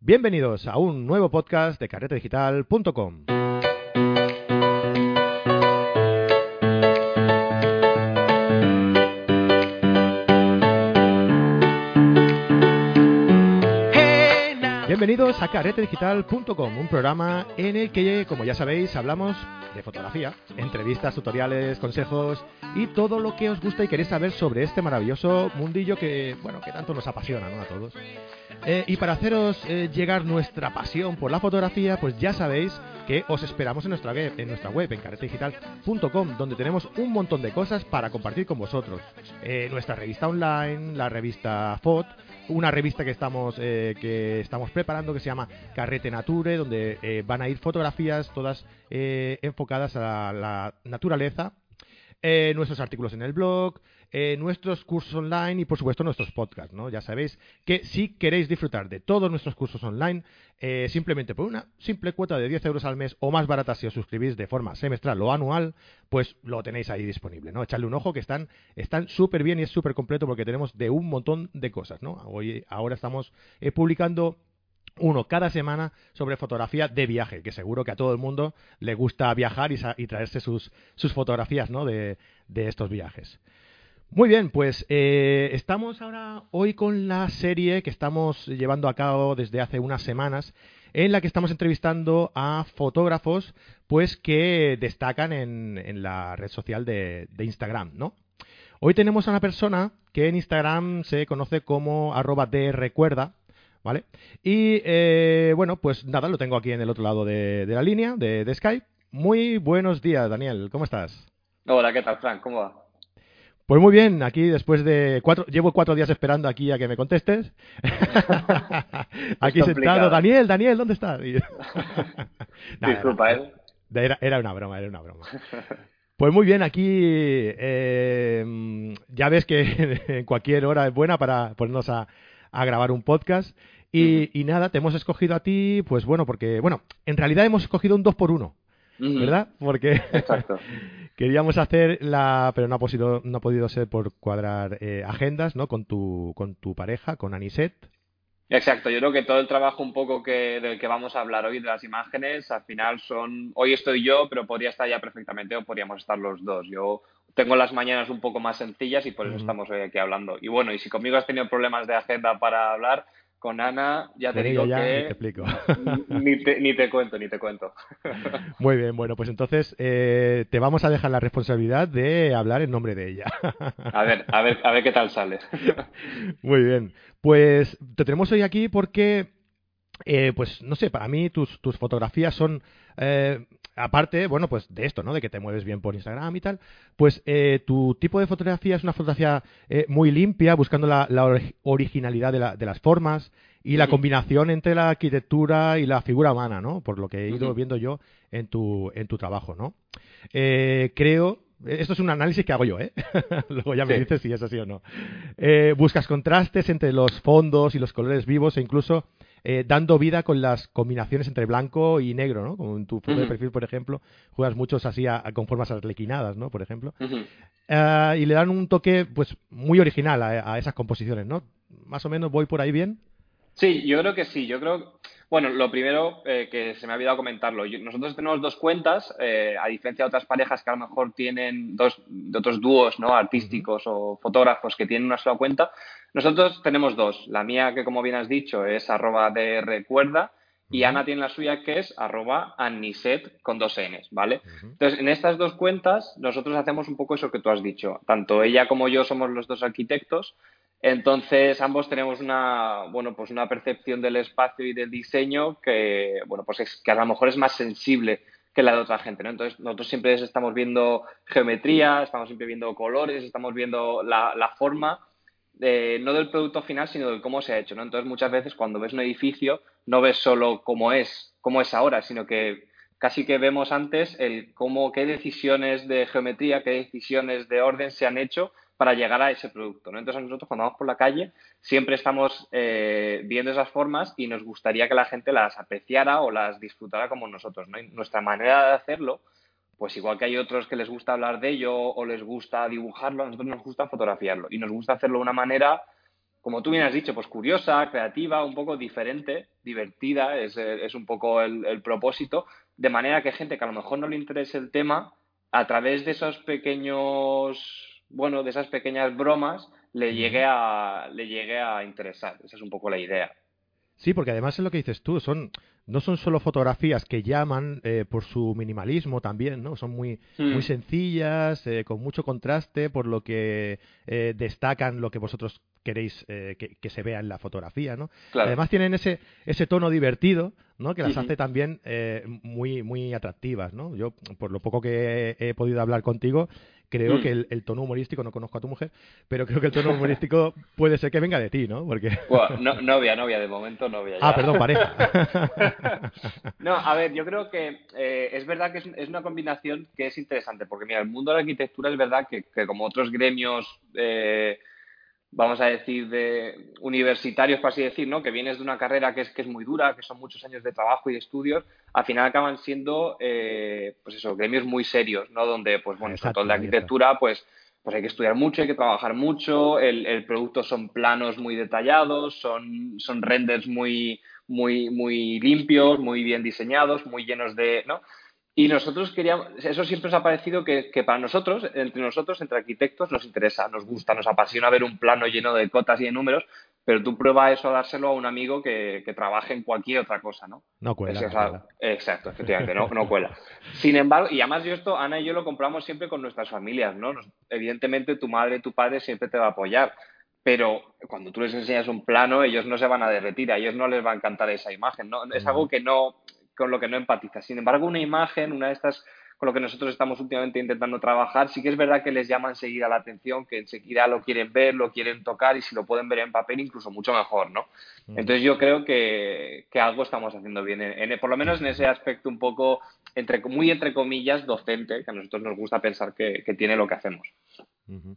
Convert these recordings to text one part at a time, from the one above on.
Bienvenidos a un nuevo podcast de carretedigital.com. Bienvenidos a carretedigital.com, un programa en el que, como ya sabéis, hablamos de fotografía, entrevistas, tutoriales, consejos y todo lo que os gusta y queréis saber sobre este maravilloso mundillo que, bueno, que tanto nos apasiona, ¿no? A todos. Eh, y para haceros eh, llegar nuestra pasión por la fotografía, pues ya sabéis que os esperamos en nuestra web, en nuestra web, en carretedigital.com, donde tenemos un montón de cosas para compartir con vosotros. Eh, nuestra revista online, la revista FOT, una revista que estamos que estamos preparando que se llama Carrete Nature, donde van a ir fotografías todas enfocadas a la naturaleza eh, nuestros artículos en el blog, eh, nuestros cursos online y por supuesto nuestros podcasts, ¿no? Ya sabéis que si queréis disfrutar de todos nuestros cursos online, eh, simplemente por una simple cuota de 10 euros al mes o más barata si os suscribís de forma semestral o anual, pues lo tenéis ahí disponible, ¿no? Echadle un ojo que están están súper bien y es súper completo porque tenemos de un montón de cosas, ¿no? Hoy, ahora estamos publicando uno cada semana sobre fotografía de viaje, que seguro que a todo el mundo le gusta viajar y, traerse sus, sus fotografías ¿no? de, de, estos viajes. Muy bien, pues eh, estamos ahora hoy con la serie que estamos llevando a cabo desde hace unas semanas, en la que estamos entrevistando a fotógrafos pues que destacan en, la red social de, de Instagram, ¿no? Hoy tenemos a una persona que en Instagram se conoce como arroba de recuerda, ¿vale? Y eh, bueno, pues nada, lo tengo aquí en el otro lado de, la línea de, Skype. Muy buenos días, Daniel, ¿cómo estás? Hola, ¿qué tal, Frank? ¿Cómo va? Pues muy bien, aquí después de cuatro, llevo cuatro días esperando aquí a que me contestes. aquí sentado, Daniel, Daniel, ¿dónde estás? Disculpa, ¿eh? Era, una broma, era una broma. Pues muy bien, aquí eh, ya ves que en cualquier hora es buena para ponernos a, a grabar un podcast. Y, nada, te hemos escogido a ti, pues bueno, porque, bueno, en realidad hemos escogido un 2 por 1 ¿verdad? Porque queríamos hacer la, pero no ha, podido, no ha podido ser por cuadrar eh, agendas, ¿no? Con tu, con tu pareja, con Aniset. Exacto, yo creo que todo el trabajo un poco que, del que vamos a hablar hoy de las imágenes, al final son, hoy estoy yo, pero podría estar ya perfectamente o podríamos estar los dos. Yo tengo las mañanas un poco más sencillas y por eso estamos hoy aquí hablando. Y bueno, y si conmigo has tenido problemas de agenda para hablar, con Ana, ya te digo que... Ni te explico. Ni te, cuento, ni te cuento. Muy bien, bueno, pues entonces eh, te vamos a dejar la responsabilidad de hablar en nombre de ella. A ver, a ver, a ver qué tal sale. Muy bien. Pues te tenemos hoy aquí porque, eh, pues no sé, para mí tus, tus fotografías son eh, aparte, bueno, pues de esto, ¿no? De que te mueves bien por Instagram y tal, pues eh, tu tipo de fotografía es una fotografía eh, muy limpia, buscando la, originalidad de, las formas y la combinación entre la arquitectura y la figura humana, ¿no? Por lo que he ido viendo yo en tu, en tu trabajo, ¿no? Eh, creo, esto es un análisis que hago yo, ¿eh? Luego ya me dices si es así o no. buscas contrastes entre los fondos y los colores vivos e incluso eh, dando vida con las combinaciones entre blanco y negro, ¿no? Como en tu foto de perfil, por ejemplo, juegas muchos así con formas arlequinadas, ¿no? Por ejemplo. Eh, y le dan un toque, pues, muy original a, esas composiciones, ¿no? Más o menos voy por ahí bien. Sí, yo creo que sí. Yo creo, bueno, lo primero eh, que se me ha olvidado comentarlo. nosotros tenemos dos cuentas, a diferencia de otras parejas que a lo mejor tienen dos, de otros dúos, ¿no? Artísticos o fotógrafos que tienen una sola cuenta. Nosotros tenemos dos. La mía, que como bien has dicho, es arroba de recuerda. Y Ana tiene la suya que es arroba aniset con dos Ns, ¿vale? Entonces, en estas dos cuentas, nosotros hacemos un poco eso que tú has dicho. Tanto ella como yo somos los dos arquitectos. Entonces, ambos tenemos una, bueno, pues una percepción del espacio y del diseño que, bueno, pues es que a lo mejor es más sensible que la de otra gente, ¿no? Entonces, nosotros siempre estamos viendo geometría, estamos siempre viendo colores, estamos viendo la, la forma no del producto final, sino de cómo se ha hecho, ¿no? Entonces, muchas veces cuando ves un edificio, no ves solo cómo es, cómo es ahora, sino que casi que vemos antes el cómo, qué decisiones de geometría, qué decisiones de orden se han hecho para llegar a ese producto, ¿no? Entonces, nosotros cuando vamos por la calle siempre estamos eh, viendo esas formas y nos gustaría que la gente las apreciara o las disfrutara como nosotros, ¿no? nuestra manera de hacerlo pues igual que hay otros que les gusta hablar de ello o les gusta dibujarlo, a nosotros nos gusta fotografiarlo y nos gusta hacerlo de una manera como tú bien has dicho, pues curiosa, creativa, un poco diferente, divertida, es, es un poco el, propósito, de manera que gente que a lo mejor no le interese el tema, a través de esos pequeños, bueno, de esas pequeñas bromas, le llegue a, le llegue a interesar. Esa es un poco la idea. Sí, porque además es lo que dices tú, son no son solo fotografías que llaman eh, por su minimalismo también, ¿no? Son muy, muy mm. sencillas, eh, con mucho contraste, por lo que eh, destacan lo que vosotros queréis que, que, se vea en la fotografía, ¿no? Además tienen ese, ese tono divertido, ¿no? Que las hace también muy, muy atractivas, ¿no? Yo, por lo poco que he podido hablar contigo, creo mm. que el, tono humorístico, no conozco a tu mujer, pero creo que el tono humorístico puede ser que venga de ti, ¿no? Porque... no, novia, novia, de momento novia. Ah, perdón, pareja. no, a ver, yo creo que eh, es verdad que es, una combinación que es interesante, porque mira, el mundo de la arquitectura es verdad que, como otros gremios... Eh, vamos a decir, de universitarios, por así decir, ¿no? que vienes de una carrera que es, que es muy dura, que son muchos años de trabajo y de estudios, al final acaban siendo, eh, pues eso, gremios muy serios, ¿no? Donde, pues bueno, sobre todo de arquitectura, pues, pues hay que estudiar mucho, hay que trabajar mucho, el, el producto son planos muy detallados, son, son renders muy, muy, muy limpios, muy bien diseñados, muy llenos de, ¿no? Y nosotros queríamos, eso siempre nos ha parecido que, para nosotros, entre nosotros, entre arquitectos, nos interesa, nos gusta, nos apasiona ver un plano lleno de cotas y de números, pero tú prueba eso a dárselo a un amigo que, trabaje en cualquier otra cosa, ¿no? No cuela. Exacto, efectivamente, no, no cuela. Sin embargo, y además yo esto, Ana y yo lo compramos siempre con nuestras familias, ¿no? evidentemente tu madre, tu padre siempre te va a apoyar, pero cuando tú les enseñas un plano, ellos no se van a derretir, a ellos no les va a encantar esa imagen, ¿no? Es algo que no, con lo que no empatiza. Sin embargo, una imagen, una de estas con lo que nosotros estamos últimamente intentando trabajar, sí que es verdad que les llama enseguida la atención, que enseguida lo quieren ver, lo quieren tocar y si lo pueden ver en papel incluso mucho mejor, ¿no? Mm. Entonces yo creo que, algo estamos haciendo bien, en, por lo menos en ese aspecto un poco, entre, muy entre comillas, docente, que a nosotros nos gusta pensar que tiene lo que hacemos.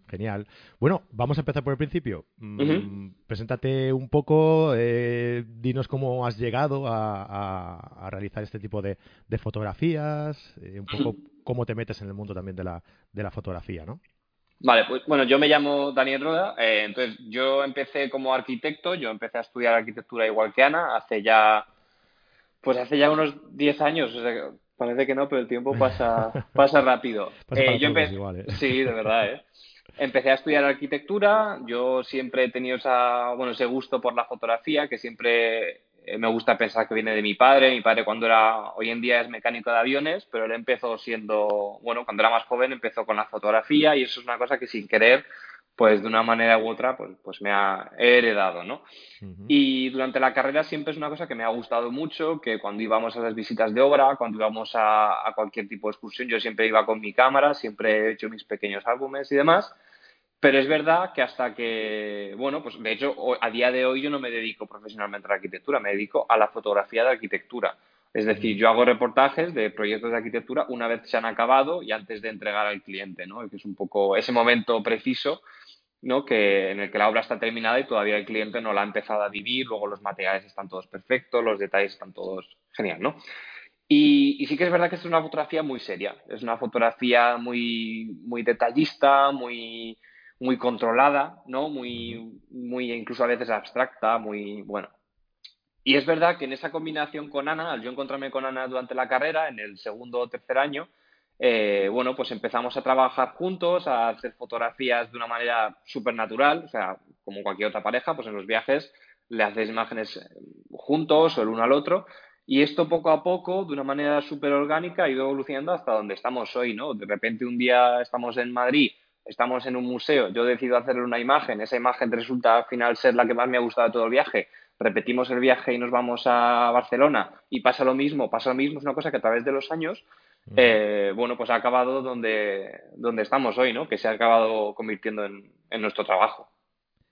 Genial. Bueno, vamos a empezar por el principio. Mm, preséntate un poco, eh, dinos cómo has llegado a, realizar este tipo de, fotografías, eh, un poco cómo te metes en el mundo también de la, de la fotografía, ¿no? Vale, pues bueno, yo me llamo Daniel Roda, eh, entonces yo empecé como arquitecto, yo empecé a estudiar arquitectura igual que Ana, hace ya, pues hace ya unos 10 años, parece que no, pero el tiempo pasa, pasa rápido. yo empecé, Sí, de verdad, ¿eh? Empecé a estudiar arquitectura, yo siempre he tenido esa, bueno, ese gusto por la fotografía, que siempre eh, me gusta pensar que viene de mi padre. Mi padre cuando era, hoy en día es mecánico de aviones, pero él empezó siendo, bueno, cuando era más joven empezó con la fotografía y eso es una cosa que sin querer, pues de una manera u otra, pues, pues me ha heredado, ¿no? Y durante la carrera siempre es una cosa que me ha gustado mucho, que cuando íbamos a las visitas de obra, cuando íbamos a, a cualquier tipo de excursión, yo siempre iba con mi cámara, siempre he hecho mis pequeños álbumes y demás. Pero es verdad que hasta que, bueno, pues de hecho, a día de hoy yo no me dedico profesionalmente a la arquitectura, me dedico a la fotografía de arquitectura. Es decir, yo hago reportajes de proyectos de arquitectura una vez se han acabado y antes de entregar al cliente, ¿no? Que es un poco ese momento preciso, ¿no? Que en el que la obra está terminada y todavía el cliente no la ha empezado a vivir, luego los materiales están todos perfectos, los detalles están todos genial, ¿no? Y, y, sí que es verdad que es una fotografía muy seria, es una fotografía muy, muy detallista, muy, muy controlada, ¿no? Muy, muy incluso a veces abstracta, muy, bueno. Y es verdad que en esa combinación con Ana, al yo encontrarme con Ana durante la carrera, en el segundo o tercer año, eh, bueno, pues empezamos a trabajar juntos, a hacer fotografías de una manera súper natural, o sea, como cualquier otra pareja, pues en los viajes le hacéis imágenes eh, juntos o el uno al otro. Y esto poco a poco, de una manera súper orgánica, ha ido evolucionando hasta donde estamos hoy, ¿no? De repente un día estamos en Madrid estamos en un museo, yo decido hacerle una imagen, esa imagen resulta al final ser la que más me ha gustado de todo el viaje, repetimos el viaje y nos vamos a Barcelona y pasa lo mismo, pasa lo mismo, es una cosa que a través de los años, eh, bueno, pues ha acabado donde, donde estamos hoy, ¿no? Que se ha acabado convirtiendo en, nuestro trabajo.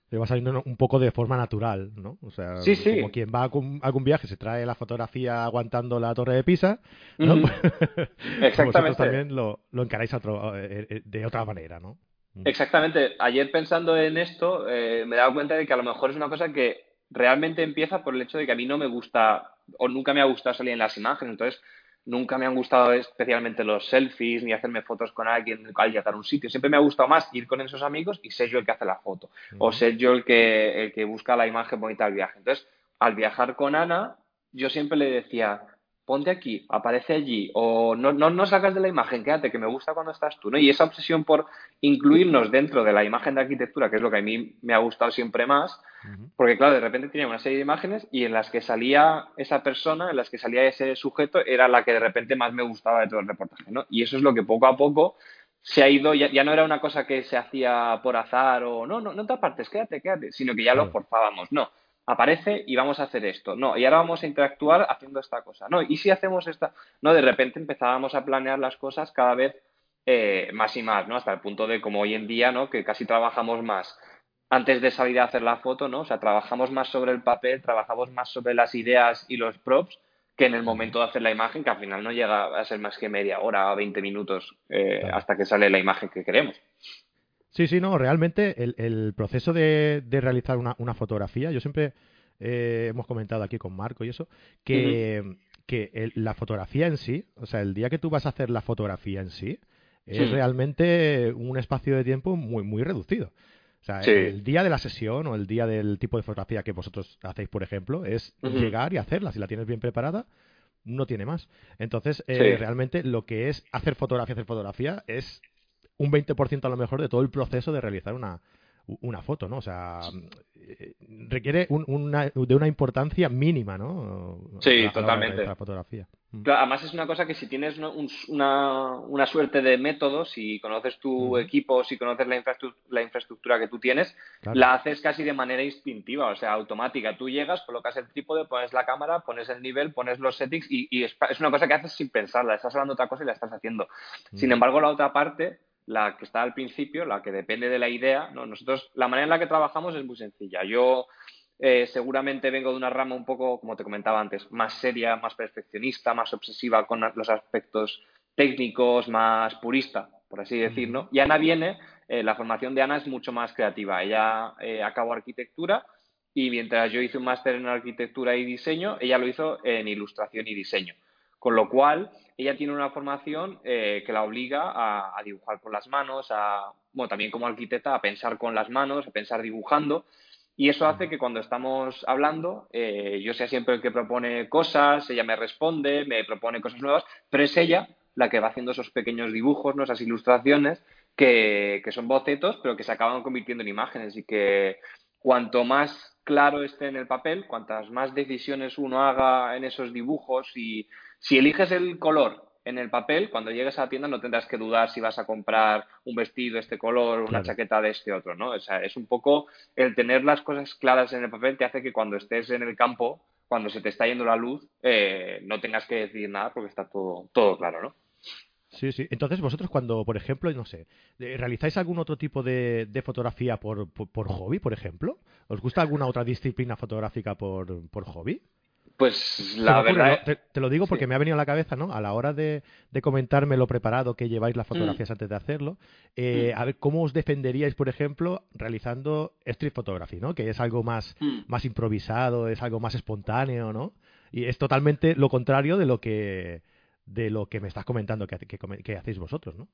Te va saliendo un poco de forma natural, ¿no? O sea, como quien va a algún, viaje se trae la fotografía aguantando la torre de Pisa, ¿no? Exactamente. Vosotros también lo, lo encaráis eh, eh, de otra manera, ¿no? Exactamente. Ayer pensando en esto, eh, me he dado cuenta de que a lo mejor es una cosa que realmente empieza por el hecho de que a mí no me gusta o nunca me ha gustado salir en las imágenes. Entonces, nunca me han gustado especialmente los selfies ni hacerme fotos con alguien al llegar a un sitio. Siempre me ha gustado más ir con esos amigos y ser yo el que hace la foto o ser yo el que, el que busca la imagen bonita del viaje. Entonces, al viajar con Ana, yo siempre le decía, ponte aquí, aparece allí, o no, no, no sacas de la imagen, quédate, que me gusta cuando estás tú, ¿no? Y esa obsesión por incluirnos dentro de la imagen de arquitectura, que es lo que a mí me ha gustado siempre más, porque claro, de repente tenía una serie de imágenes y en las que salía esa persona, en las que salía ese sujeto, era la que de repente más me gustaba de todo el reportaje, ¿no? Y eso es lo que poco a poco se ha ido, ya, no era una cosa que se hacía por azar o no, no, no te apartes, quédate, quédate, sino que ya lo forzábamos, no aparece y vamos a hacer esto. No, y ahora vamos a interactuar haciendo esta cosa. No, y si hacemos esta. No, de repente empezábamos a planear las cosas cada vez eh, más y más, ¿no? Hasta el punto de como hoy en día, ¿no? Que casi trabajamos más antes de salir a hacer la foto, ¿no? O sea, trabajamos más sobre el papel, trabajamos más sobre las ideas y los props que en el momento de hacer la imagen, que al final no llega a ser más que media hora o 20 minutos eh, hasta que sale la imagen que queremos. Sí, sí, no, realmente el, proceso de, realizar una, fotografía, yo siempre eh, hemos comentado aquí con Marco y eso, que, la fotografía en sí, o sea, el día que tú vas a hacer la fotografía en sí, es realmente un espacio de tiempo muy, muy reducido. O sea, el día de la sesión o el día del tipo de fotografía que vosotros hacéis, por ejemplo, es llegar y hacerla. Si la tienes bien preparada, no tiene más. Entonces, eh, realmente lo que es hacer fotografía, hacer fotografía, es un 20% a lo mejor de todo el proceso de realizar una, una foto, ¿no? O sea, eh, requiere una, de una importancia mínima, ¿no? Sí, totalmente. La fotografía. Mm. además es una cosa que si tienes una, una, suerte de métodos, si conoces tu equipo, si conoces la, infraestructura, la infraestructura que tú tienes, la haces casi de manera instintiva, o sea, automática. Tú llegas, colocas el trípode, pones la cámara, pones el nivel, pones los settings y, es, una cosa que haces sin pensarla. Estás hablando otra cosa y la estás haciendo. Sin embargo, la otra parte la que está al principio, la que depende de la idea. ¿no? Nosotros, la manera en la que trabajamos es muy sencilla. Yo eh, seguramente vengo de una rama un poco, como te comentaba antes, más seria, más perfeccionista, más obsesiva con los aspectos técnicos, más purista, por así decirlo. Y Ana viene, eh, la formación de Ana es mucho más creativa. Ella eh, acabó arquitectura y mientras yo hice un máster en arquitectura y diseño, ella lo hizo en ilustración y diseño. Con lo cual, ella tiene una formación eh, que la obliga a, dibujar con las manos, a, bueno, también como arquitecta, a pensar con las manos, a pensar dibujando. Y eso hace que cuando estamos hablando, eh, yo sea siempre el que propone cosas, ella me responde, me propone cosas nuevas, pero es ella la que va haciendo esos pequeños dibujos, ¿no? esas ilustraciones, que, que son bocetos, pero que se acaban convirtiendo en imágenes y que cuanto más claro esté en el papel, cuantas más decisiones uno haga en esos dibujos y si eliges el color en el papel, cuando llegues a la tienda no tendrás que dudar si vas a comprar un vestido de este color, una chaqueta de este otro, ¿no? O sea, es un poco el tener las cosas claras en el papel te hace que cuando estés en el campo, cuando se te está yendo la luz, eh, no tengas que decir nada porque está todo, todo claro, ¿no? Sí, sí. Entonces, vosotros cuando, por ejemplo, no sé, eh, ¿realizáis algún otro tipo de, fotografía por, por, hobby, por ejemplo? ¿Os gusta alguna otra disciplina fotográfica por, por hobby? Pues la verdad. te, lo digo porque me ha venido a la cabeza, ¿no? A la hora de, comentarme lo preparado que lleváis las fotografías mm. antes de hacerlo, eh, mm. a ver cómo os defenderíais, por ejemplo, realizando street photography, ¿no? Que es algo más, mm. más improvisado, es algo más espontáneo, ¿no? Y es totalmente lo contrario de lo que de lo que me estás comentando que, que, hacéis vosotros, ¿no?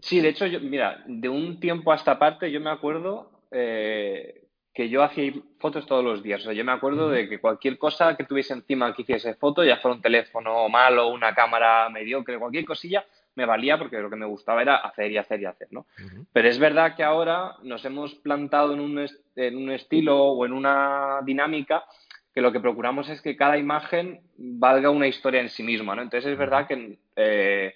Sí, de hecho, yo, mira, de un tiempo a esta parte yo me acuerdo eh, que yo hacía fotos todos los días. O sea, yo me acuerdo de que cualquier cosa que tuviese encima que hiciese foto, ya fuera un teléfono malo, una cámara mediocre, cualquier cosilla, me valía porque lo que me gustaba era hacer y hacer y hacer, ¿no? Pero es verdad que ahora nos hemos plantado en un, en un estilo o en una dinámica que lo que procuramos es que cada imagen valga una historia en sí misma, ¿no? Entonces es verdad que eh,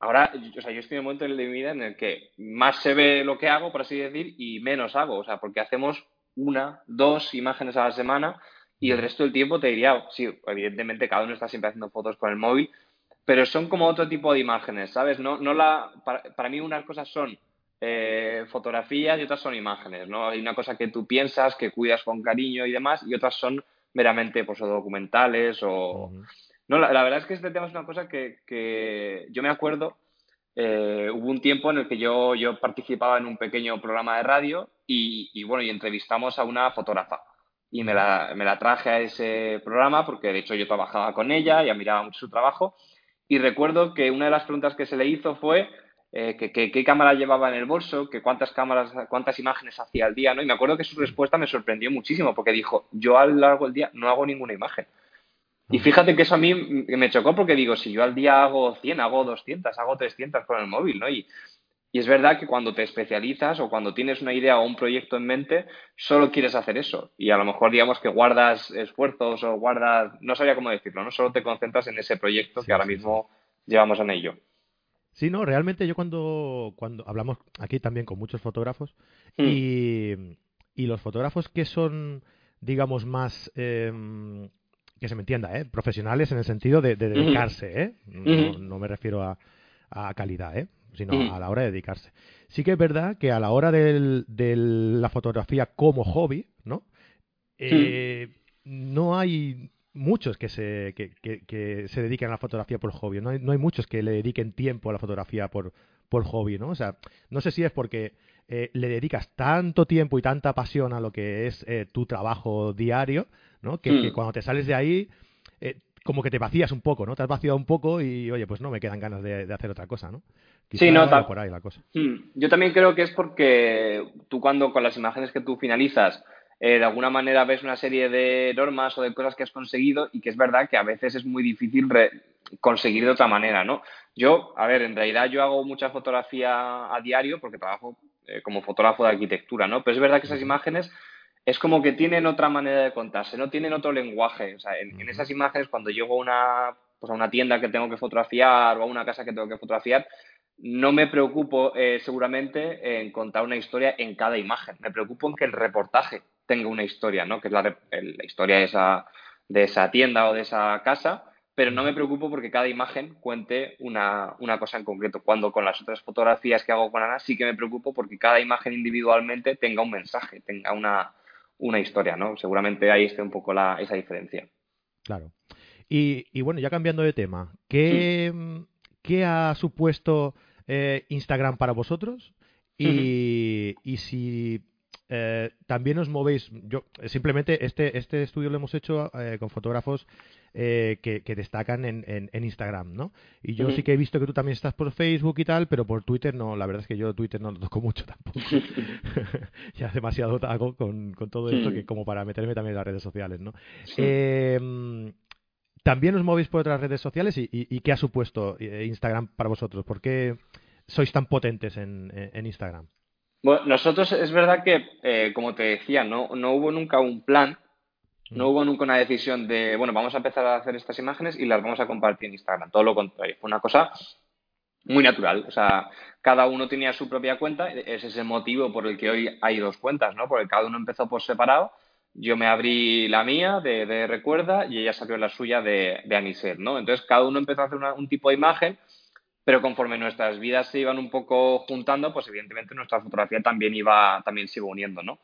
ahora, o sea, yo estoy en un momento de mi vida en el que más se ve lo que hago, por así decir, y menos hago, o sea, porque hacemos una, dos imágenes a la semana y el resto del tiempo te diría, sí, evidentemente cada uno está siempre haciendo fotos con el móvil, pero son como otro tipo de imágenes, ¿sabes? No, no la, para, mí unas cosas son eh, fotografías y otras son imágenes, ¿no? Hay una cosa que tú piensas, que cuidas con cariño y demás, y otras son meramente pues, documentales o... No, la, verdad es que este tema es una cosa que, que yo me acuerdo eh, hubo un tiempo en el que yo, yo participaba en un pequeño programa de radio y, bueno, y entrevistamos a una fotógrafa. Y me la, traje a ese programa porque de hecho yo trabajaba con ella, y miraba mucho su trabajo. Y recuerdo que una de las preguntas que se le hizo fue eh, que, qué cámara llevaba en el bolso, que cuántas cámaras, cuántas imágenes hacía al día, ¿no? Y me acuerdo que su respuesta me sorprendió muchísimo porque dijo, yo a lo largo del día no hago ninguna imagen. Y fíjate que eso a mí me chocó porque digo, si yo al día hago 100, hago 200, hago 300 con el móvil, ¿no? Y, y es verdad que cuando te especializas o cuando tienes una idea o un proyecto en mente, solo quieres hacer eso. Y a lo mejor digamos que guardas esfuerzos o guardas, no sabía cómo decirlo, ¿no? Solo te concentras en ese proyecto que ahora mismo llevamos en ello. Sí, no, realmente yo cuando, cuando hablamos aquí también con muchos fotógrafos hmm. y, y, los fotógrafos que son, digamos, más, em, que se me entienda, ¿eh? profesionales en el sentido de, dedicarse, ¿eh? no, me refiero a, a calidad, ¿eh? sino a la hora de dedicarse. Sí que es verdad que a la hora de la fotografía como hobby, ¿no? Eh, no hay muchos que se, que, que, se dediquen a la fotografía por hobby. No hay, no hay, muchos que le dediquen tiempo a la fotografía por, por hobby, ¿no? O sea, no sé si es porque eh, le dedicas tanto tiempo y tanta pasión a lo que es eh, tu trabajo diario, ¿no? Que, hmm. cuando te sales de ahí, eh, como que te vacías un poco, ¿no? Te has vaciado un poco y, oye, pues no me quedan ganas de, hacer otra cosa, ¿no? sí, no, por ahí la cosa. Hmm. Yo también creo que es porque tú cuando con las imágenes que tú finalizas eh, de alguna manera ves una serie de normas o de cosas que has conseguido y que es verdad que a veces es muy difícil conseguir de otra manera, ¿no? Yo, a ver, en realidad yo hago mucha fotografía a diario porque trabajo eh, como fotógrafo de arquitectura, ¿no? Pero es verdad que esas imágenes es como que tienen otra manera de contarse, no tienen otro lenguaje. O sea, en, esas imágenes, cuando llego a una, pues a una tienda que tengo que fotografiar o a una casa que tengo que fotografiar, no me preocupo eh, seguramente en contar una historia en cada imagen. Me preocupo en que el reportaje tenga una historia, ¿no? Que es la, la historia de esa, de esa tienda o de esa casa, pero no me preocupo porque cada imagen cuente una, una, cosa en concreto. Cuando con las otras fotografías que hago con Ana sí que me preocupo porque cada imagen individualmente tenga un mensaje, tenga una, una historia, ¿no? Seguramente ahí esté un poco la, esa diferencia. Claro. Y, y, bueno, ya cambiando de tema, ¿qué, ¿qué ha supuesto eh, Instagram para vosotros? Y, y si eh, también os movéis, yo simplemente este, este estudio lo hemos hecho eh, con fotógrafos eh, que, destacan en, en, Instagram, ¿no? Y yo sí que he visto que tú también estás por Facebook y tal, pero por Twitter no, la verdad es que yo Twitter no lo toco mucho tampoco. ya demasiado hago con, con todo esto que como para meterme también en las redes sociales, ¿no? Em, también os movéis por otras redes sociales y, y, qué ha supuesto Instagram para vosotros, ¿por qué sois tan potentes en, en Instagram? Bueno, nosotros es verdad que, eh, como te decía, no, no hubo nunca un plan, no hubo nunca una decisión de, bueno, vamos a empezar a hacer estas imágenes y las vamos a compartir en Instagram. Todo lo contrario, fue una cosa muy natural. O sea, cada uno tenía su propia cuenta, ese es el motivo por el que hoy hay dos cuentas, ¿no? Porque cada uno empezó por separado. Yo me abrí la mía de, Recuerda y ella salió la suya de, de ¿no? Entonces cada uno empezó a hacer un tipo de imagen pero conforme nuestras vidas se iban un poco juntando, pues evidentemente nuestra fotografía también iba, también se iba uniendo, ¿no?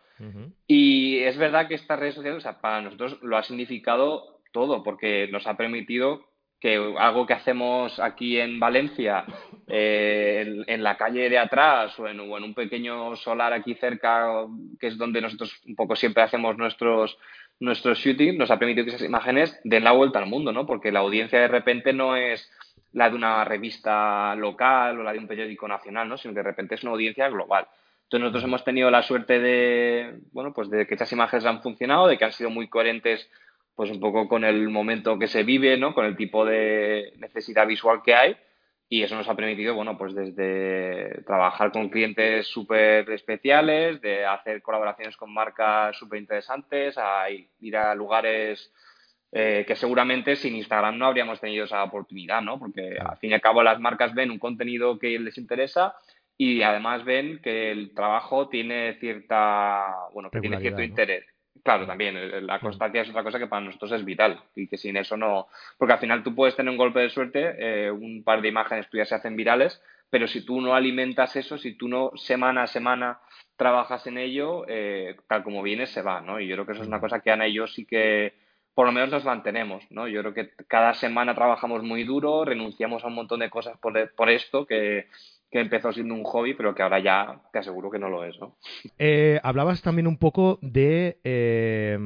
Y es verdad que estas redes sociales, o sea, para nosotros lo ha significado todo, porque nos ha permitido que algo que hacemos aquí en Valencia, eh, en, la calle de atrás o en, o en, un pequeño solar aquí cerca, que es donde nosotros un poco siempre hacemos nuestros, nuestros shooting, nos ha permitido que esas imágenes den la vuelta al mundo, ¿no? Porque la audiencia de repente no es la de una revista local o la de un periódico nacional, ¿no? sino que de repente es una audiencia global. Entonces nosotros hemos tenido la suerte de, bueno, pues de que estas imágenes han funcionado, de que han sido muy coherentes pues un poco con el momento que se vive, ¿no? Con el tipo de necesidad visual que hay y eso nos ha permitido, bueno, pues desde trabajar con clientes súper especiales, de hacer colaboraciones con marcas súper interesantes, a ir a lugares eh, que seguramente sin Instagram no habríamos tenido esa oportunidad, ¿no? Porque al fin y al cabo las marcas ven un contenido que les interesa y además ven que el trabajo tiene cierta, bueno, que tiene cierto interés. Claro, también la constancia es otra cosa que para nosotros es vital y que sin eso no, porque al final tú puedes tener un golpe de suerte, eh, un par de imágenes tuyas se hacen virales, pero si tú no alimentas eso, si tú no semana a semana trabajas en ello, eh, tal como vienes se va, ¿no? Y yo creo que eso es una cosa que Ana y yo sí que por lo menos nos mantenemos, ¿no? Yo creo que cada semana trabajamos muy duro, renunciamos a un montón de cosas por, por esto que, que empezó siendo un hobby, pero que ahora ya te aseguro que no lo es, ¿no? Eh, hablabas también un poco de, eh,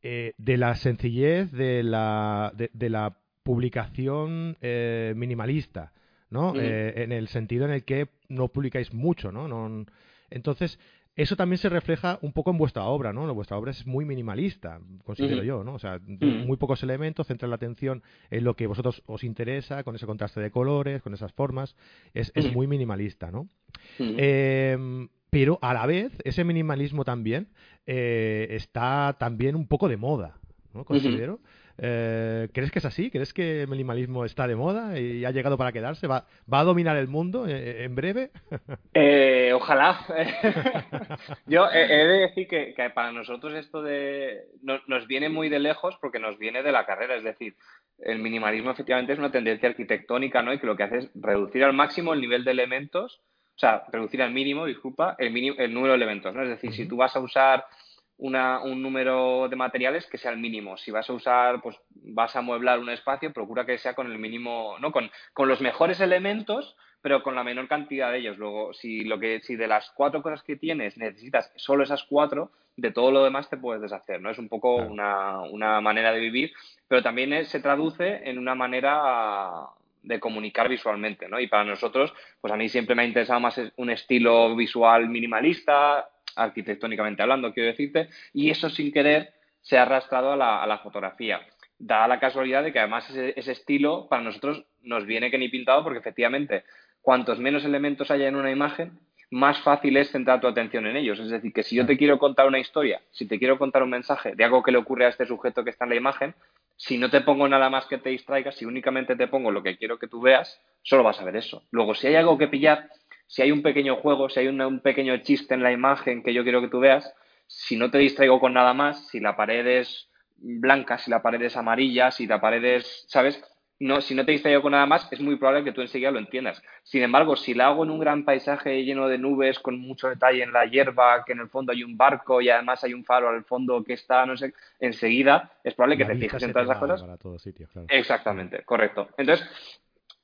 eh, de la sencillez, de la, de, la publicación eh, minimalista, ¿no? en el sentido en el que no publicáis mucho, ¿no? entonces, eso también se refleja un poco en vuestra obra, ¿no? Vuestra obra es muy minimalista, considero yo, ¿no? O sea, muy pocos elementos, centra la atención en lo que vosotros os interesa, con ese contraste de colores, con esas formas, es, muy minimalista, ¿no? Em, pero a la vez, ese minimalismo también eh, está también un poco de moda, ¿no? Considero. Eh, ¿Crees que es así? ¿Crees que el minimalismo está de moda y ha llegado para quedarse? ¿Va, va a dominar el mundo eh, en breve? Eh, ojalá. Yo he de decir que, para nosotros esto de nos viene muy de lejos porque nos viene de la carrera. Es decir, el minimalismo efectivamente es una tendencia arquitectónica, ¿no? Y que lo que hace es reducir al máximo el nivel de elementos, o sea, reducir al mínimo, disculpa, el, mínimo, el número de elementos, ¿no? Es decir, si tú vas a usar una, un número de materiales que sea el mínimo. Si vas a usar, pues vas a mueblar un espacio, procura que sea con el mínimo, ¿no? Con, con los mejores elementos, pero con la menor cantidad de ellos. Luego, si lo que, si de las cuatro cosas que tienes necesitas solo esas cuatro, de todo lo demás te puedes deshacer, ¿no? Es un poco una, una, manera de vivir, pero también se traduce en una manera de comunicar visualmente, ¿no? Y para nosotros, pues a mí siempre me ha interesado más un estilo visual minimalista, arquitectónicamente hablando, quiero decirte, y eso sin querer se ha arrastrado a la, fotografía. Da la casualidad de que además ese, estilo para nosotros nos viene que ni pintado porque efectivamente cuantos menos elementos haya en una imagen, más fácil es centrar tu atención en ellos. Es decir, que si yo te quiero contar una historia, si te quiero contar un mensaje de algo que le ocurre a este sujeto que está en la imagen, si no te pongo nada más que te distraiga, si únicamente te pongo lo que quiero que tú veas, solo vas a ver eso. Luego, si hay algo que pillar, si hay un pequeño juego, si hay un, pequeño chiste en la imagen que yo quiero que tú veas, si no te distraigo con nada más, si la pared es blanca, si la pared es amarilla, si la pared es, ¿sabes? No, si no te distraigo con nada más, es muy probable que tú enseguida lo entiendas. Sin embargo, si la hago en un gran paisaje lleno de nubes, con mucho detalle en la hierba, que en el fondo hay un barco y además hay un faro al fondo que está, no sé, enseguida es probable que te fijes en todas esas cosas. Exactamente, correcto. Entonces,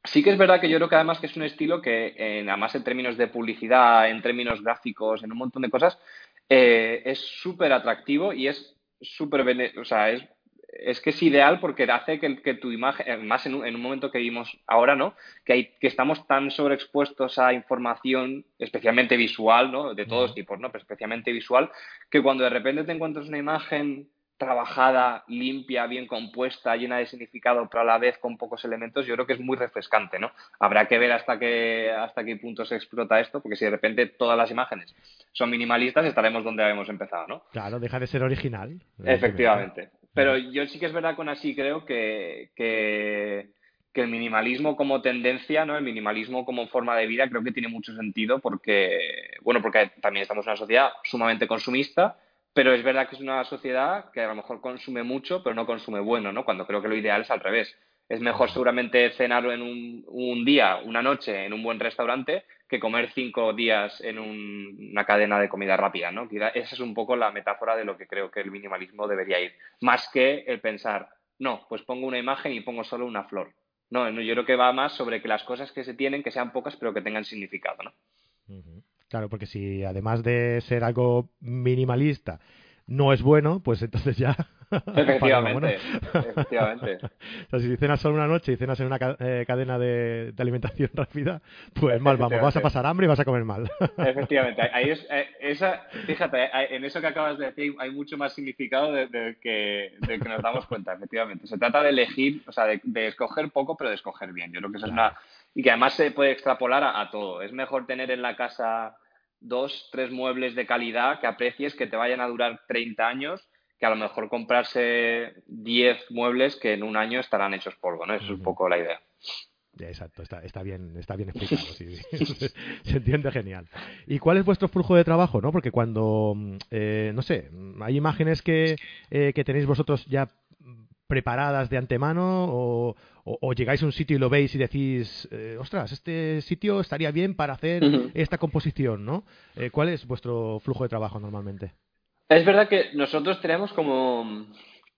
Sí que es verdad que yo creo que además que es un estilo que, en, además en términos de publicidad, en términos gráficos, en un montón de cosas, eh, es súper atractivo y es súper, o sea, es, es, que es ideal porque hace que, que tu imagen, más en un, en un, momento que vimos ahora, ¿no? Que, hay, que estamos tan sobreexpuestos a información, especialmente visual, ¿no? De todos tipos, ¿no? Pero especialmente visual, que cuando de repente te encuentras una imagen trabajada, limpia, bien compuesta, llena de significado, pero a la vez con pocos elementos, yo creo que es muy refrescante, ¿no? Habrá que ver hasta qué, hasta qué punto se explota esto, porque si de repente todas las imágenes son minimalistas, estaremos donde habíamos empezado, ¿no? Claro, deja de ser original. Efectivamente. Pero yo sí que es verdad con así creo que, que, que, el minimalismo como tendencia, ¿no? El minimalismo como forma de vida creo que tiene mucho sentido porque, bueno, porque también estamos en una sociedad sumamente consumista pero es verdad que es una sociedad que a lo mejor consume mucho, pero no consume bueno, ¿no? Cuando creo que lo ideal es al revés. Es mejor seguramente cenar en un, día, una noche, en un buen restaurante, que comer cinco días en una cadena de comida rápida, ¿no? Esa es un poco la metáfora de lo que creo que el minimalismo debería ir. Más que el pensar, no, pues pongo una imagen y pongo solo una flor. No, yo creo que va más sobre que las cosas que se tienen, que sean pocas, pero que tengan significado, ¿no? Claro, porque si además de ser algo minimalista no es bueno, pues entonces ya. Efectivamente, efectivamente. o sea, si cenas solo una noche y cenas en una eh, cadena de, alimentación rápida, pues mal vamos, vas a pasar hambre y vas a comer mal. efectivamente, ahí es, eh, esa, fíjate, en eso que acabas de decir hay mucho más significado de, que, de que nos damos cuenta, efectivamente. Se trata de elegir, o sea, de, escoger poco, pero de escoger bien. Yo creo que eso es una. Y que además se puede extrapolar a todo. Es mejor tener en la casa dos, tres muebles de calidad que aprecies, que te vayan a durar 30 años, que a lo mejor comprarse 10 muebles que en un año estarán hechos polvo, ¿no? Eso es un poco la idea. Exacto, está, está, bien, está bien explicado, se entiende genial. ¿Y cuál es vuestro flujo de trabajo? ¿no? Porque cuando, eh, no sé, hay imágenes que, eh, que tenéis vosotros ya preparadas de antemano o, o, llegáis a un sitio y lo veis y decís, eh, ostras, este sitio estaría bien para hacer esta composición, ¿no? Eh, ¿Cuál es vuestro flujo de trabajo normalmente? Es verdad que nosotros tenemos como,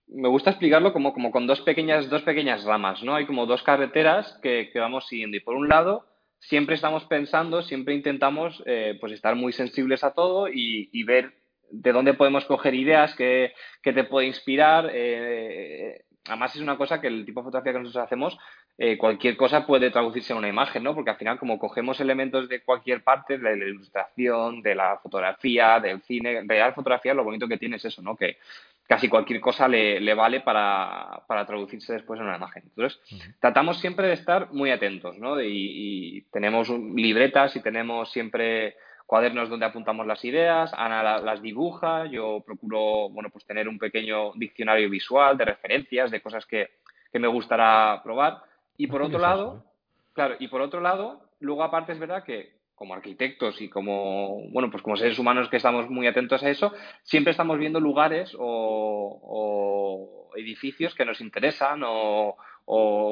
me gusta explicarlo como, como con dos pequeñas, dos pequeñas ramas, ¿no? Hay como dos carreteras que, vamos siguiendo y por un lado siempre estamos pensando, siempre intentamos eh, pues estar muy sensibles a todo y, y ver de dónde podemos coger ideas que, te puede inspirar, eh, además es una cosa que el tipo de fotografía que nosotros hacemos, eh, cualquier cosa puede traducirse en una imagen, ¿no? Porque al final, como cogemos elementos de cualquier parte, de la ilustración, de la fotografía, del cine, la fotografía, lo bonito que tiene es eso, ¿no? Que casi cualquier cosa le, vale para, traducirse después en una imagen. Entonces, tratamos siempre de estar muy atentos, ¿no? Y, tenemos libretas y tenemos siempre cuadernos donde apuntamos las ideas, Ana las dibuja, yo procuro, bueno, pues tener un pequeño diccionario visual de referencias, de cosas que, que me gustará probar. Y por otro lado, ¿eh? claro, y por otro lado, luego aparte es verdad que como arquitectos y como, bueno, pues como seres humanos que estamos muy atentos a eso, siempre estamos viendo lugares o, edificios que nos interesan o,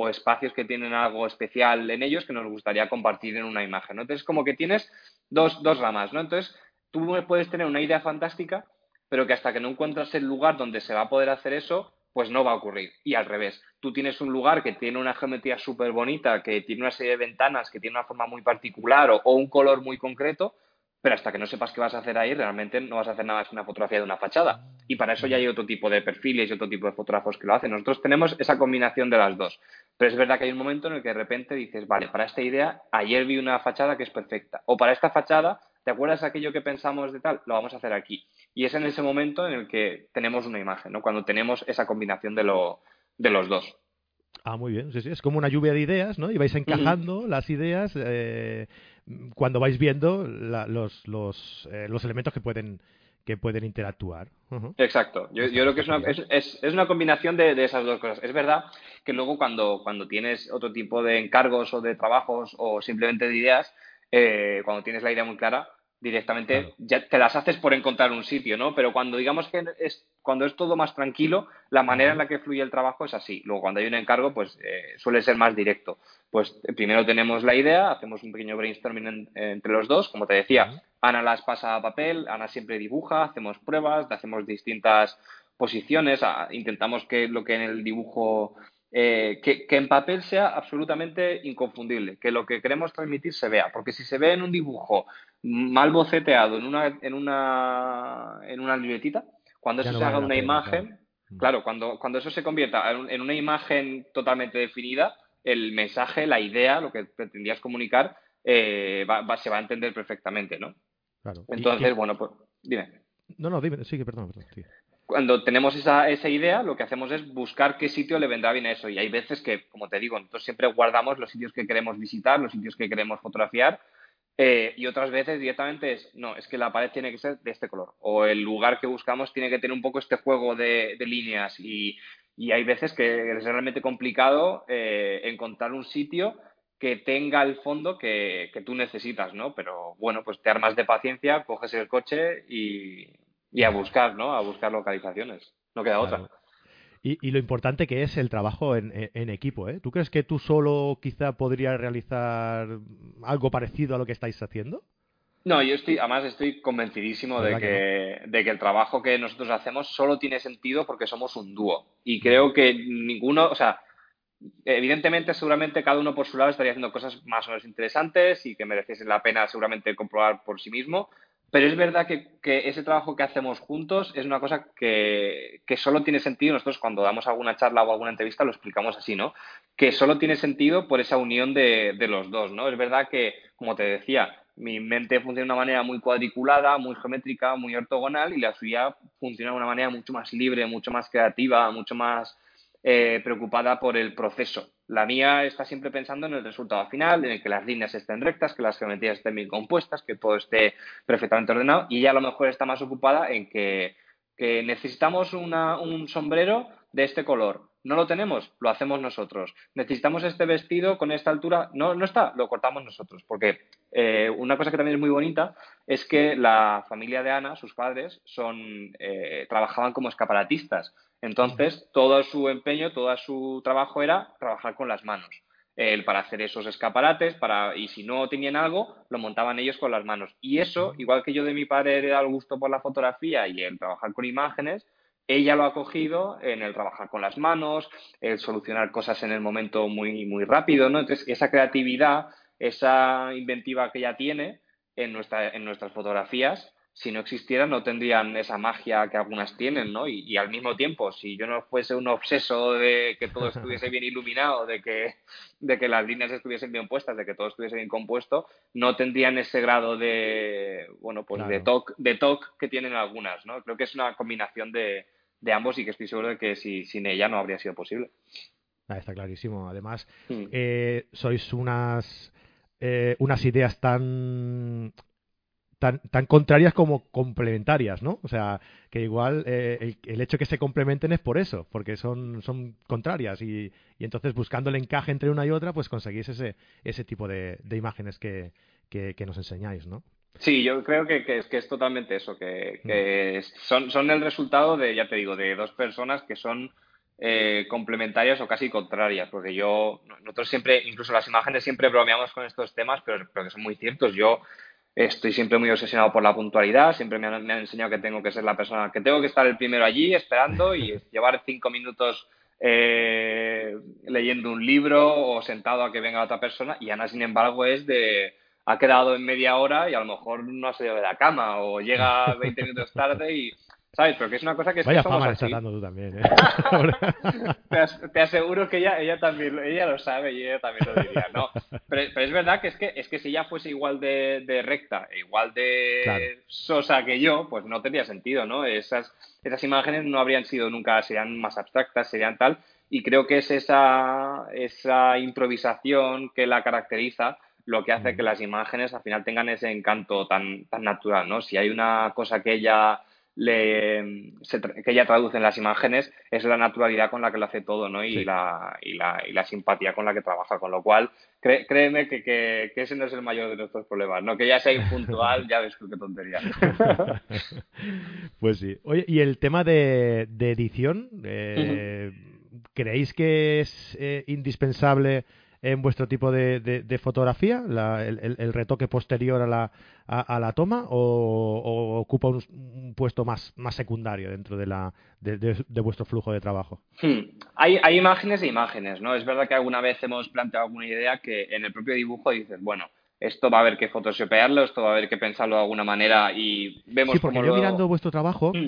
espacios que tienen algo especial en ellos que nos gustaría compartir en una imagen. ¿no? Entonces, como que tienes dos, dos ramas, ¿no? Entonces, tú puedes tener una idea fantástica, pero que hasta que no encuentras el lugar donde se va a poder hacer eso, pues no va a ocurrir. Y al revés, tú tienes un lugar que tiene una geometría súper bonita, que tiene una serie de ventanas, que tiene una forma muy particular o, un color muy concreto, pero hasta que no sepas qué vas a hacer ahí, realmente no vas a hacer nada más que una fotografía de una fachada. Y para eso ya hay otro tipo de perfiles y otro tipo de fotógrafos que lo hacen. Nosotros tenemos esa combinación de las dos. Pero es verdad que hay un momento en el que de repente dices, vale, para esta idea, ayer vi una fachada que es perfecta. O para esta fachada, ¿te acuerdas aquello que pensamos de tal? Lo vamos a hacer aquí. Y es en ese momento en el que tenemos una imagen, ¿no? Cuando tenemos esa combinación de, lo, de los dos. Ah, muy bien. Sí, sí. Es como una lluvia de ideas, ¿no? Y vais encajando las ideas eh, cuando vais viendo los, los, eh, los elementos que pueden que pueden interactuar. Exacto. Yo, yo, creo que es una, es, es, una combinación de, de, esas dos cosas. Es verdad que luego cuando, cuando tienes otro tipo de encargos o de trabajos o simplemente de ideas, eh, cuando tienes la idea muy clara, directamente ya te las haces por encontrar un sitio, ¿no? Pero cuando digamos que es cuando es todo más tranquilo, la manera en la que fluye el trabajo es así. Luego cuando hay un encargo, pues eh, suele ser más directo. Pues eh, primero tenemos la idea, hacemos un pequeño brainstorming entre los dos, como te decía, Ana las pasa a papel, Ana siempre dibuja, hacemos pruebas, hacemos distintas posiciones, intentamos que lo que en el dibujo eh, que, en papel sea absolutamente inconfundible, que lo que queremos transmitir se vea, porque si se ve en un dibujo mal boceteado en una, en una, en una libretita, cuando eso se haga una imagen, claro, cuando, cuando eso se convierta en, una imagen totalmente definida, el mensaje, la idea, lo que pretendías comunicar, eh, va, se va a entender perfectamente, ¿no? Claro. Entonces, bueno, pues dime. No, no, dime, sigue, perdón, perdón cuando tenemos esa, esa, idea, lo que hacemos es buscar qué sitio le vendrá bien a eso. Y hay veces que, como te digo, nosotros siempre guardamos los sitios que queremos visitar, los sitios que queremos fotografiar. Eh, y otras veces directamente es, no, es que la pared tiene que ser de este color. O el lugar que buscamos tiene que tener un poco este juego de, líneas. Y, hay veces que es realmente complicado eh, encontrar un sitio que tenga el fondo que, que, tú necesitas, ¿no? Pero bueno, pues te armas de paciencia, coges el coche y, y a buscar, ¿no? A buscar localizaciones. No queda otra. Y, lo importante que es el trabajo en, equipo, ¿eh? ¿Tú crees que tú solo quizá podrías realizar algo parecido a lo que estáis haciendo? No, yo estoy, además estoy convencidísimo de que, de que el trabajo que nosotros hacemos solo tiene sentido porque somos un dúo. Y creo que ninguno, o sea, evidentemente, seguramente cada uno por su lado estaría haciendo cosas más o menos interesantes y que mereciesen la pena seguramente comprobar por sí mismo, pero es verdad que, ese trabajo que hacemos juntos es una cosa que, solo tiene sentido. Nosotros cuando damos alguna charla o alguna entrevista lo explicamos así, ¿no? Que solo tiene sentido por esa unión de, los dos, ¿no? Es verdad que, como te decía, mi mente funciona de una manera muy cuadriculada, muy geométrica, muy ortogonal y la suya funciona de una manera mucho más libre, mucho más creativa, mucho más eh, preocupada por el proceso. La mía está siempre pensando en el resultado final, en que las líneas estén rectas, que las geometrías estén bien compuestas, que todo esté perfectamente ordenado y ella a lo mejor está más ocupada en que, necesitamos un sombrero de este color. ¿No lo tenemos? Lo hacemos nosotros. ¿Necesitamos este vestido con esta altura? No, no está, lo cortamos nosotros. Porque eh, una cosa que también es muy bonita es que la familia de Ana, sus padres, son, eh, trabajaban como escaparatistas. Entonces, todo su empeño, todo su trabajo era trabajar con las manos. El, para hacer esos escaparates, para, y si no tenían algo, lo montaban ellos con las manos. Y eso, igual que yo de mi padre era el gusto por la fotografía y el trabajar con imágenes, ella lo ha cogido en el trabajar con las manos, el solucionar cosas en el momento muy, muy rápido, ¿no? Entonces, esa creatividad, esa inventiva que ella tiene en, nuestra, en nuestras fotografías, si no existieran no tendrían esa magia que algunas tienen, ¿no? Y, al mismo tiempo, si yo no fuese un obseso de que todo estuviese bien iluminado, de que, de que las líneas estuviesen bien puestas, de que todo estuviese bien compuesto, no tendrían ese grado de, bueno, pues de toque de que tienen algunas, ¿no? Creo que es una combinación de, ambos y que estoy seguro de que si, sin ella no habría sido posible. Ah, está clarísimo. Además, mm. eh, sois unas, eh, unas ideas tan tan, contrarias como complementarias, ¿no? O sea, que igual eh, el, hecho que se complementen es por eso, porque son, son contrarias y, y, entonces buscando el encaje entre una y otra, pues conseguís ese, ese tipo de, imágenes que, que, nos enseñáis, ¿no? Sí, yo creo que, que, es, que es totalmente eso, que, que mm. son, son el resultado de, ya te digo, de dos personas que son eh, complementarias o casi contrarias, porque yo, nosotros siempre, incluso las imágenes siempre bromeamos con estos temas, pero, pero que son muy ciertos. Yo Estoy siempre muy obsesionado por la puntualidad, siempre me han, enseñado que tengo que ser la persona, que tengo que estar el primero allí esperando y llevar cinco minutos eh, leyendo un libro o sentado a que venga otra persona y Ana, sin embargo, es de ha quedado en media hora y a lo mejor no ha salido de la cama o llega 20 minutos tarde y ¿Sabes? Pero que es una cosa que es Vaya que fama le estás dando tú también, ¿eh? te, aseguro que ella, ella también ella lo sabe y ella también lo diría, ¿no? Pero, es verdad que es que es que si ella fuese igual de, recta, igual de sosa que yo, pues no tendría sentido, ¿no? Esas, esas imágenes no habrían sido nunca, serían más abstractas, serían tal, y creo que es esa, esa improvisación que la caracteriza lo que hace que las imágenes al final tengan ese encanto tan, tan natural, ¿no? Si hay una cosa que ella le, que ella traduce en las imágenes es la naturalidad con la que lo hace todo, ¿no? Y, la, y, la, y la simpatía con la que trabaja, con lo cual créeme que, que, ese no es el mayor de nuestros problemas, ¿no? Que ya sea impuntual, ya ves qué tontería. pues sí. Oye, y el tema de, de edición, eh, ¿creéis que es eh, indispensable en vuestro tipo de, fotografía, el, retoque posterior a la, a, la toma, o, ocupa un, puesto más, más secundario dentro de, la, de, vuestro flujo de trabajo? Hmm. Hay, hay imágenes e imágenes, ¿no? Es verdad que alguna vez hemos planteado alguna idea que en el propio dibujo dices, bueno, esto va a haber que photoshopearlo, esto va a haber que pensarlo de alguna manera y vemos Sí, porque yo mirando vuestro trabajo, mm.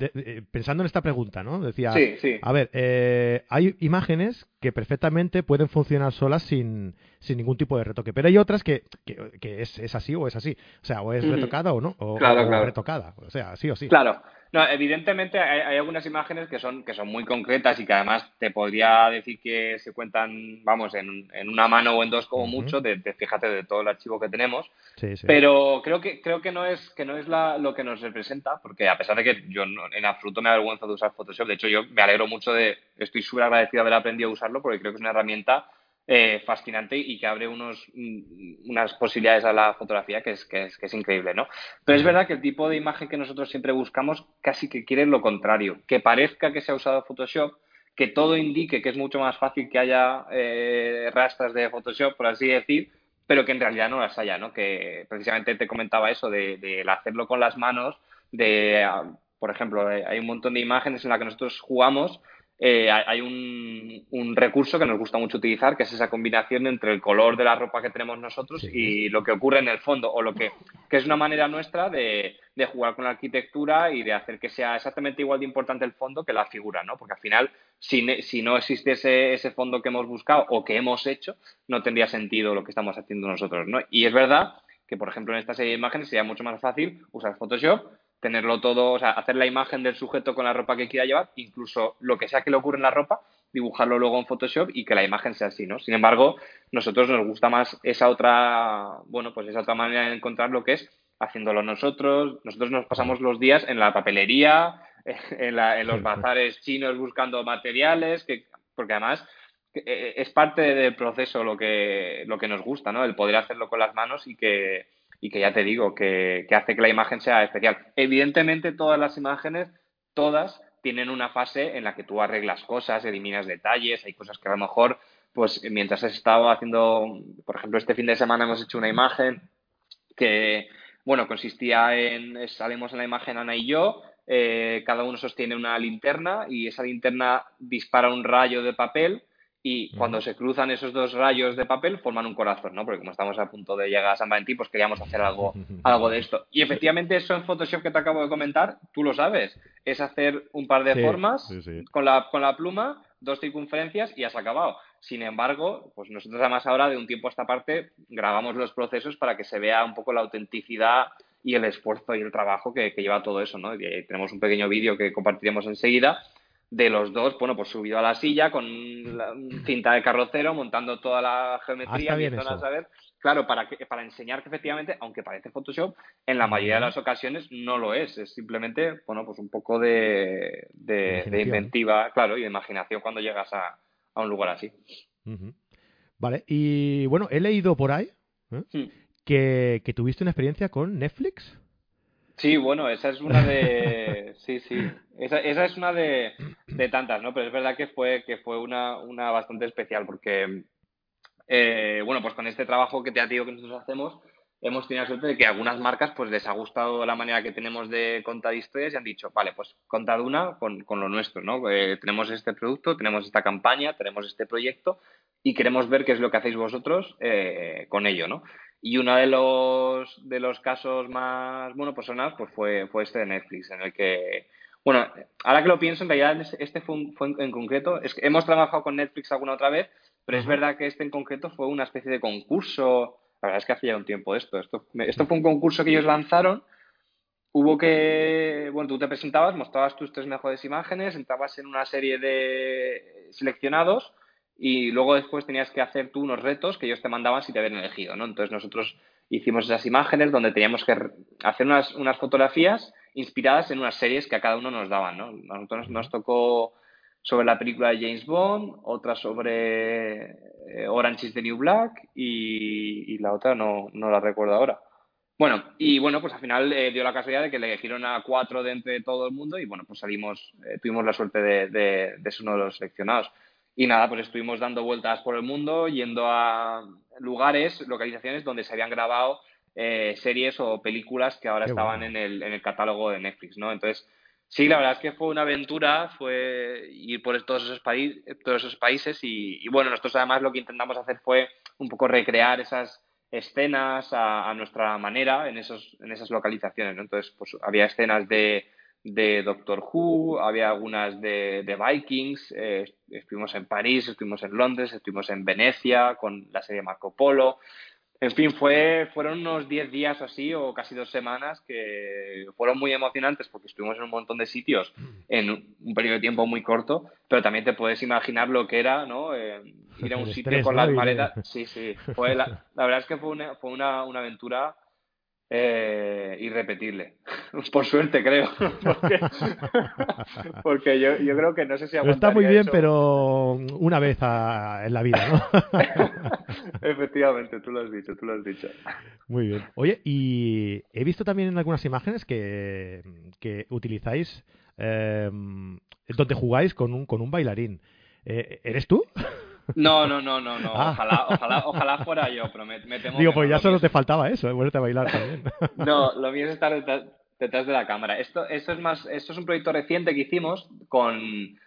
eh, pensando en esta pregunta, ¿no? Decía, a ver, eh, hay imágenes que perfectamente pueden funcionar solas sin, sin ningún tipo de retoque, pero hay otras que, que, es, es, así o es así, o sea, o es retocada o no, o, o retocada, o sea, sí o sí. Claro, no, evidentemente hay, algunas imágenes que son, que son muy concretas y que además te podría decir que se cuentan, vamos, en, en una mano o en dos como mucho, de, fíjate, de todo el archivo que tenemos. Pero creo que, creo que no es, que no es la, lo que nos representa, porque a pesar de que yo en absoluto me avergüenzo de usar Photoshop, de hecho yo me alegro mucho de, estoy súper agradecido de haber aprendido a usarlo porque creo que es una herramienta eh, fascinante y que abre unos, mm, unas posibilidades a la fotografía que es, que, es, que es increíble, ¿no? Pero es verdad que el tipo de imagen que nosotros siempre buscamos casi que quiere lo contrario, que parezca que se ha usado Photoshop, que todo indique que es mucho más fácil que haya eh, rastras de Photoshop, por así decir, pero que en realidad no las haya, ¿no? Que precisamente te comentaba eso de, de hacerlo con las manos, de, ah, por ejemplo, eh, hay un montón de imágenes en las que nosotros jugamos eh, hay un, recurso que nos gusta mucho utilizar, que es esa combinación entre el color de la ropa que tenemos nosotros y lo que ocurre en el fondo, o lo que, es una manera nuestra de, jugar con la arquitectura y de hacer que sea exactamente igual de importante el fondo que la figura, ¿no? Porque al final, si, si no existe ese, ese fondo que hemos buscado o que hemos hecho, no tendría sentido lo que estamos haciendo nosotros, ¿no? Y es verdad que, por ejemplo, en esta serie de imágenes sería mucho más fácil usar Photoshop tenerlo todo, o sea, hacer la imagen del sujeto con la ropa que quiera llevar, incluso lo que sea que le ocurre en la ropa, dibujarlo luego en Photoshop y que la imagen sea así, ¿no? Sin embargo, nosotros nos gusta más esa otra, bueno, pues esa otra manera de encontrar lo que es haciéndolo nosotros. Nosotros nos pasamos los días en la papelería, en, en los bazares chinos buscando materiales, que, porque además eh, es parte del proceso lo que, lo que nos gusta, ¿no? El poder hacerlo con las manos y que, y que ya te digo, que, hace que la imagen sea especial. Evidentemente, todas las imágenes, todas tienen una fase en la que tú arreglas cosas, eliminas detalles, hay cosas que a lo mejor, pues mientras has estado haciendo, por ejemplo, este fin de semana hemos hecho una imagen que, bueno, consistía en, salimos en la imagen Ana y yo, eh, cada uno sostiene una linterna y esa linterna dispara un rayo de papel y cuando se cruzan esos dos rayos de papel forman un corazón, ¿no? Porque como estamos a punto de llegar a San Valentín, pues queríamos hacer algo, algo de esto. Y efectivamente eso en Photoshop que te acabo de comentar, tú lo sabes, es hacer un par de formas Con, la, con la pluma, dos circunferencias y has acabado. Sin embargo, pues nosotros además ahora de un tiempo a esta parte grabamos los procesos para que se vea un poco la autenticidad y el esfuerzo y el trabajo que, lleva todo eso, ¿no? Y tenemos un pequeño vídeo que compartiremos enseguida de los dos, bueno, pues subido a la silla con la cinta de carrocero, montando toda la geometría, ah, a saber. Claro, para, que, para enseñar que efectivamente, aunque parece Photoshop, en la mayoría de las ocasiones no lo es. Es simplemente, bueno, pues un poco de, de, inventiva, claro, y de imaginación cuando llegas a, a un lugar así. Vale, y bueno, he leído por ahí ¿eh? hmm. que, que tuviste una experiencia con Netflix. Sí, bueno, esa es una de. Sí, sí. Esa, esa es una de, de, tantas, ¿no? Pero es verdad que fue, que fue una, una bastante especial porque, eh, bueno, pues con este trabajo que te ha dicho que nosotros hacemos, hemos tenido la suerte de que algunas marcas pues les ha gustado la manera que tenemos de contar historias y han dicho, vale, pues contad una con, con lo nuestro, ¿no? Eh, tenemos este producto, tenemos esta campaña, tenemos este proyecto y queremos ver qué es lo que hacéis vosotros eh, con ello, ¿no? Y uno de los, de los casos más, bueno, pues pues fue, fue este de Netflix, en el que, bueno, ahora que lo pienso, en realidad este fue, en concreto, es que hemos trabajado con Netflix alguna otra vez, pero es verdad que este en concreto fue una especie de concurso, la verdad es que hace ya un tiempo esto, esto, esto fue un concurso que ellos lanzaron, hubo que, bueno, tú te presentabas, mostrabas tus tres mejores imágenes, entrabas en una serie de seleccionados, y luego después tenías que hacer tú unos retos que ellos te mandaban si te habían elegido, ¿no? Entonces nosotros hicimos esas imágenes donde teníamos que hacer unas, unas fotografías inspiradas en unas series que a cada uno nos daban, ¿no? Nosotros nos tocó sobre la película de James Bond, otra sobre eh, Orange is the New Black y, la otra no, no, la recuerdo ahora. Bueno, y bueno, pues al final eh, dio la casualidad de que le elegieron a cuatro de entre todo el mundo y bueno, pues salimos, eh, tuvimos la suerte de, de, de ser uno de los seleccionados. Y nada, pues estuvimos dando vueltas por el mundo, yendo a lugares, localizaciones donde se habían grabado eh, series o películas que ahora estaban en, el, en el catálogo de Netflix, ¿no? Entonces, sí, la verdad es que fue una aventura, fue ir por todos esos, todos esos países y, bueno, nosotros además lo que intentamos hacer fue un poco recrear esas escenas a, a nuestra manera en, esos, en esas localizaciones, ¿no? Entonces, pues había escenas de de Doctor Who, había algunas de, de Vikings, eh, estuvimos en París, estuvimos en Londres, estuvimos en Venecia con la serie Marco Polo. En fin, fue, fueron unos 10 días así o casi dos semanas que fueron muy emocionantes porque estuvimos en un montón de sitios en un periodo de tiempo muy corto, pero también te puedes imaginar lo que era, ¿no? Eh, ir a un sitio con las maletas. Sí, sí. Fue la, la, verdad es que fue una, fue una, una aventura eh, irrepetible. Por suerte, creo. Porque, yo, yo, creo que no sé si Está muy bien, pero una vez en la vida, ¿no? Efectivamente, tú lo has dicho, tú lo has dicho. Muy bien. Oye, y he visto también en algunas imágenes que, que utilizáis eh, donde jugáis con un, con un bailarín. Eh, ¿Eres tú? No, no, no, no, no. Ah. Ojalá, ojalá, ojalá fuera yo, pero me, temo Digo, pues ya solo te faltaba eso, ¿eh? a bailar también. no, lo mío es estar detrás, de la cámara. Esto, esto, es más, esto es un proyecto reciente que hicimos con,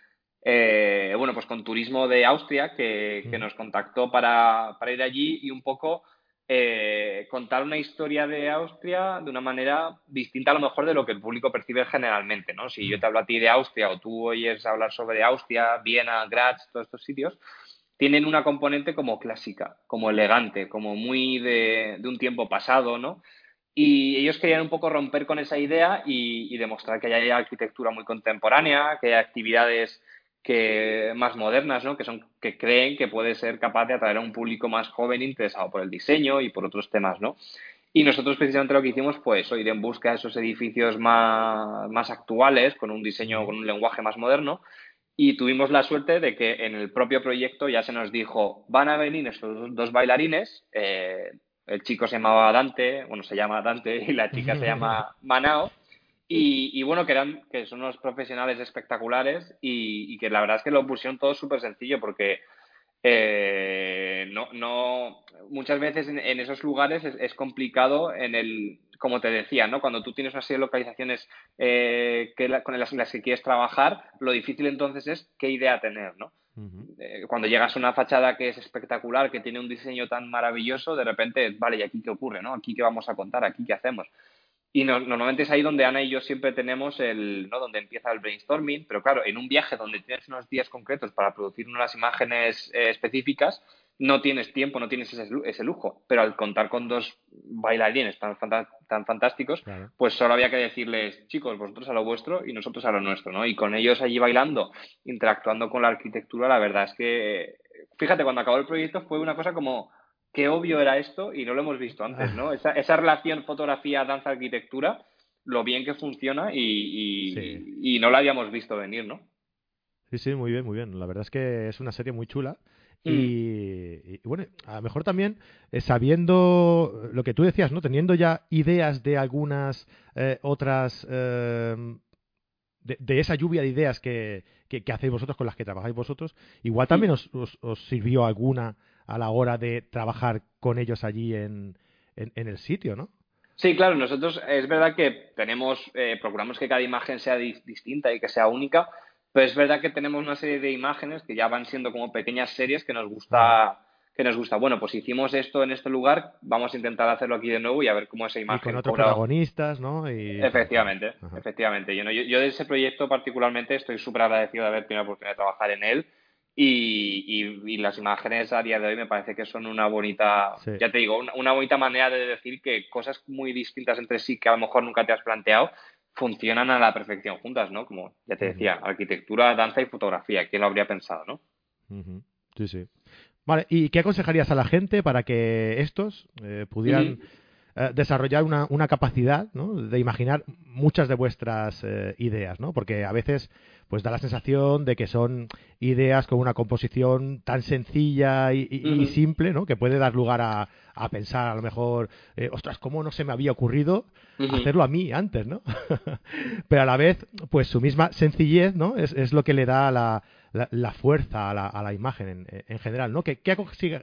eh, bueno, pues con Turismo de Austria, que, que nos contactó para, para, ir allí y un poco eh, contar una historia de Austria de una manera distinta a lo mejor de lo que el público percibe generalmente, ¿no? Si yo te hablo a ti de Austria o tú oyes hablar sobre Austria, Viena, Graz, todos estos sitios, tienen una componente como clásica, como elegante, como muy de, un tiempo pasado, ¿no? Y ellos querían un poco romper con esa idea y, demostrar que hay arquitectura muy contemporánea, que hay actividades que, más modernas, ¿no? que, son, que creen que puede ser capaz de atraer a un público más joven interesado por el diseño y por otros temas. ¿no? Y nosotros precisamente lo que hicimos fue eso, ir en busca de esos edificios más, más actuales, con un diseño, con un lenguaje más moderno, y tuvimos la suerte de que en el propio proyecto ya se nos dijo, van a venir estos dos bailarines, eh, el chico se llamaba Dante, bueno, se llama Dante y la chica se llama Manao, y, bueno, que, eran, que son unos profesionales espectaculares y, que la verdad es que lo pusieron todo súper sencillo porque eh, no, no, muchas veces en, esos lugares es, complicado en el, como te decía, ¿no? Cuando tú tienes una serie de localizaciones eh, que con las, que quieres trabajar, lo difícil entonces es qué idea tener, ¿no? Eh, cuando llegas a una fachada que es espectacular, que tiene un diseño tan maravilloso, de repente, vale, ¿y aquí qué ocurre? ¿no? ¿Aquí qué vamos a contar? ¿Aquí qué hacemos? Y normalmente es ahí donde Ana y yo siempre tenemos el, ¿no? Donde empieza el brainstorming, pero claro, en un viaje donde tienes unos días concretos para producir unas imágenes eh, específicas, no tienes tiempo, no tienes ese, lujo. Pero al contar con dos bailarines tan, tan fantásticos, pues solo había que decirles, chicos, vosotros a lo vuestro y nosotros a lo nuestro, ¿no? Y con ellos allí bailando, interactuando con la arquitectura, la verdad es que, fíjate, cuando acabó el proyecto fue una cosa como, qué obvio era esto y no lo hemos visto antes, ¿no? Esa, esa relación fotografía, danza, arquitectura, lo bien que funciona y, y no la habíamos visto venir, ¿no? Sí, sí, muy bien, muy bien. La verdad es que es una serie muy chula. Mm. Y, bueno, a lo mejor también eh, sabiendo lo que tú decías, ¿no? Teniendo ya ideas de algunas eh, otras. Eh, de, esa lluvia de ideas que, que, hacéis vosotros, con las que trabajáis vosotros, igual también os, os, sirvió alguna a la hora de trabajar con ellos allí en, en, el sitio, ¿no? Sí, claro, nosotros es verdad que tenemos, procuramos que cada imagen sea distinta y que sea única, pero es verdad que tenemos una serie de imágenes que ya van siendo como pequeñas series que nos gusta que nos gusta. Bueno, pues hicimos esto en este lugar, vamos a intentar hacerlo aquí de nuevo y a ver cómo esa imagen. Y con otros protagonistas, ¿no? Efectivamente, efectivamente. Yo, yo, de ese proyecto particularmente estoy súper agradecido de haber tenido la oportunidad de trabajar en él. Y, las imágenes a día de hoy me parece que son una bonita, ya te digo, una, bonita manera de decir que cosas muy distintas entre sí que a lo mejor nunca te has planteado funcionan a la perfección juntas, ¿no? Como ya te decía, arquitectura, danza y fotografía. ¿Quién lo habría pensado, no? Sí, sí. Vale, ¿y qué aconsejarías a la gente para que estos eh, pudieran eh, desarrollar una, una capacidad ¿no? de imaginar muchas de vuestras eh, ideas, ¿no? Porque a veces pues da la sensación de que son ideas con una composición tan sencilla y, simple, ¿no? Que puede dar lugar a, a pensar a lo mejor, eh, ostras, ¿cómo no se me había ocurrido hacerlo a mí antes, ¿no? Pero a la vez, pues su misma sencillez, ¿no? Es, es lo que le da la, la, fuerza a la, a la imagen en, en, general, ¿no? ¿Qué, qué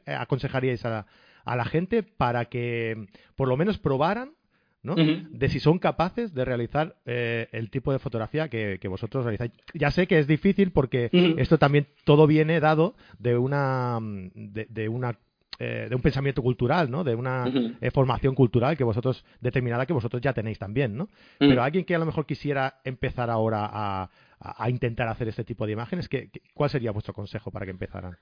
aconsejaríais a, a la gente para que por lo menos probaran ¿no? De si son capaces de realizar eh, el tipo de fotografía que, vosotros realizáis. Ya sé que es difícil porque esto también todo viene dado de una de, una eh, de un pensamiento cultural, ¿no? De una eh, formación cultural que vosotros determinada que vosotros ya tenéis también, ¿no? Pero alguien que a lo mejor quisiera empezar ahora a, a, intentar hacer este tipo de imágenes, ¿qué, ¿cuál sería vuestro consejo para que empezaran?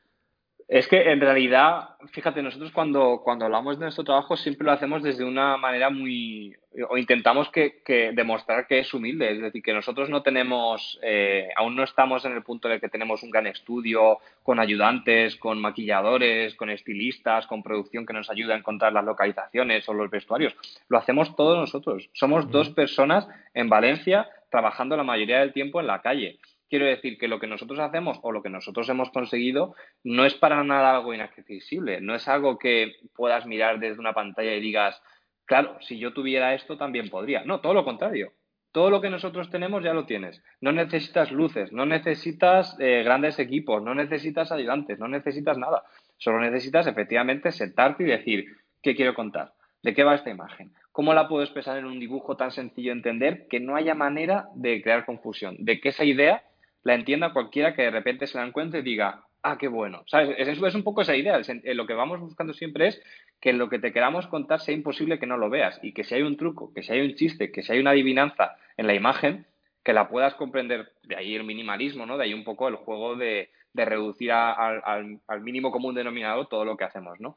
Es que en realidad, fíjate, nosotros cuando, cuando hablamos de nuestro trabajo siempre lo hacemos desde una manera muy, o intentamos que, que demostrar que es humilde, es decir, que nosotros no tenemos, eh, aún no estamos en el punto de que tenemos un gran estudio con ayudantes, con maquilladores, con estilistas, con producción que nos ayuda a encontrar las localizaciones o los vestuarios. Lo hacemos todos nosotros. Somos dos personas en Valencia trabajando la mayoría del tiempo en la calle. Quiero decir que lo que nosotros hacemos o lo que nosotros hemos conseguido no es para nada algo inaccesible, no es algo que puedas mirar desde una pantalla y digas, claro, si yo tuviera esto también podría. No, todo lo contrario. Todo lo que nosotros tenemos ya lo tienes. No necesitas luces, no necesitas eh, grandes equipos, no necesitas ayudantes, no necesitas nada. Solo necesitas efectivamente sentarte y decir, ¿qué quiero contar? ¿De qué va esta imagen? ¿Cómo la puedo expresar en un dibujo tan sencillo de entender que no haya manera de crear confusión? De que esa idea la entienda cualquiera que de repente se la encuentre y diga, ah, qué bueno. ¿Sabes? Es, es un poco esa idea. Lo que vamos buscando siempre es que lo que te queramos contar sea imposible que no lo veas y que si hay un truco, que si hay un chiste, que si hay una adivinanza en la imagen, que la puedas comprender. De ahí el minimalismo, ¿no? De ahí un poco el juego de, reducir al, mínimo común denominador todo lo que hacemos, ¿no?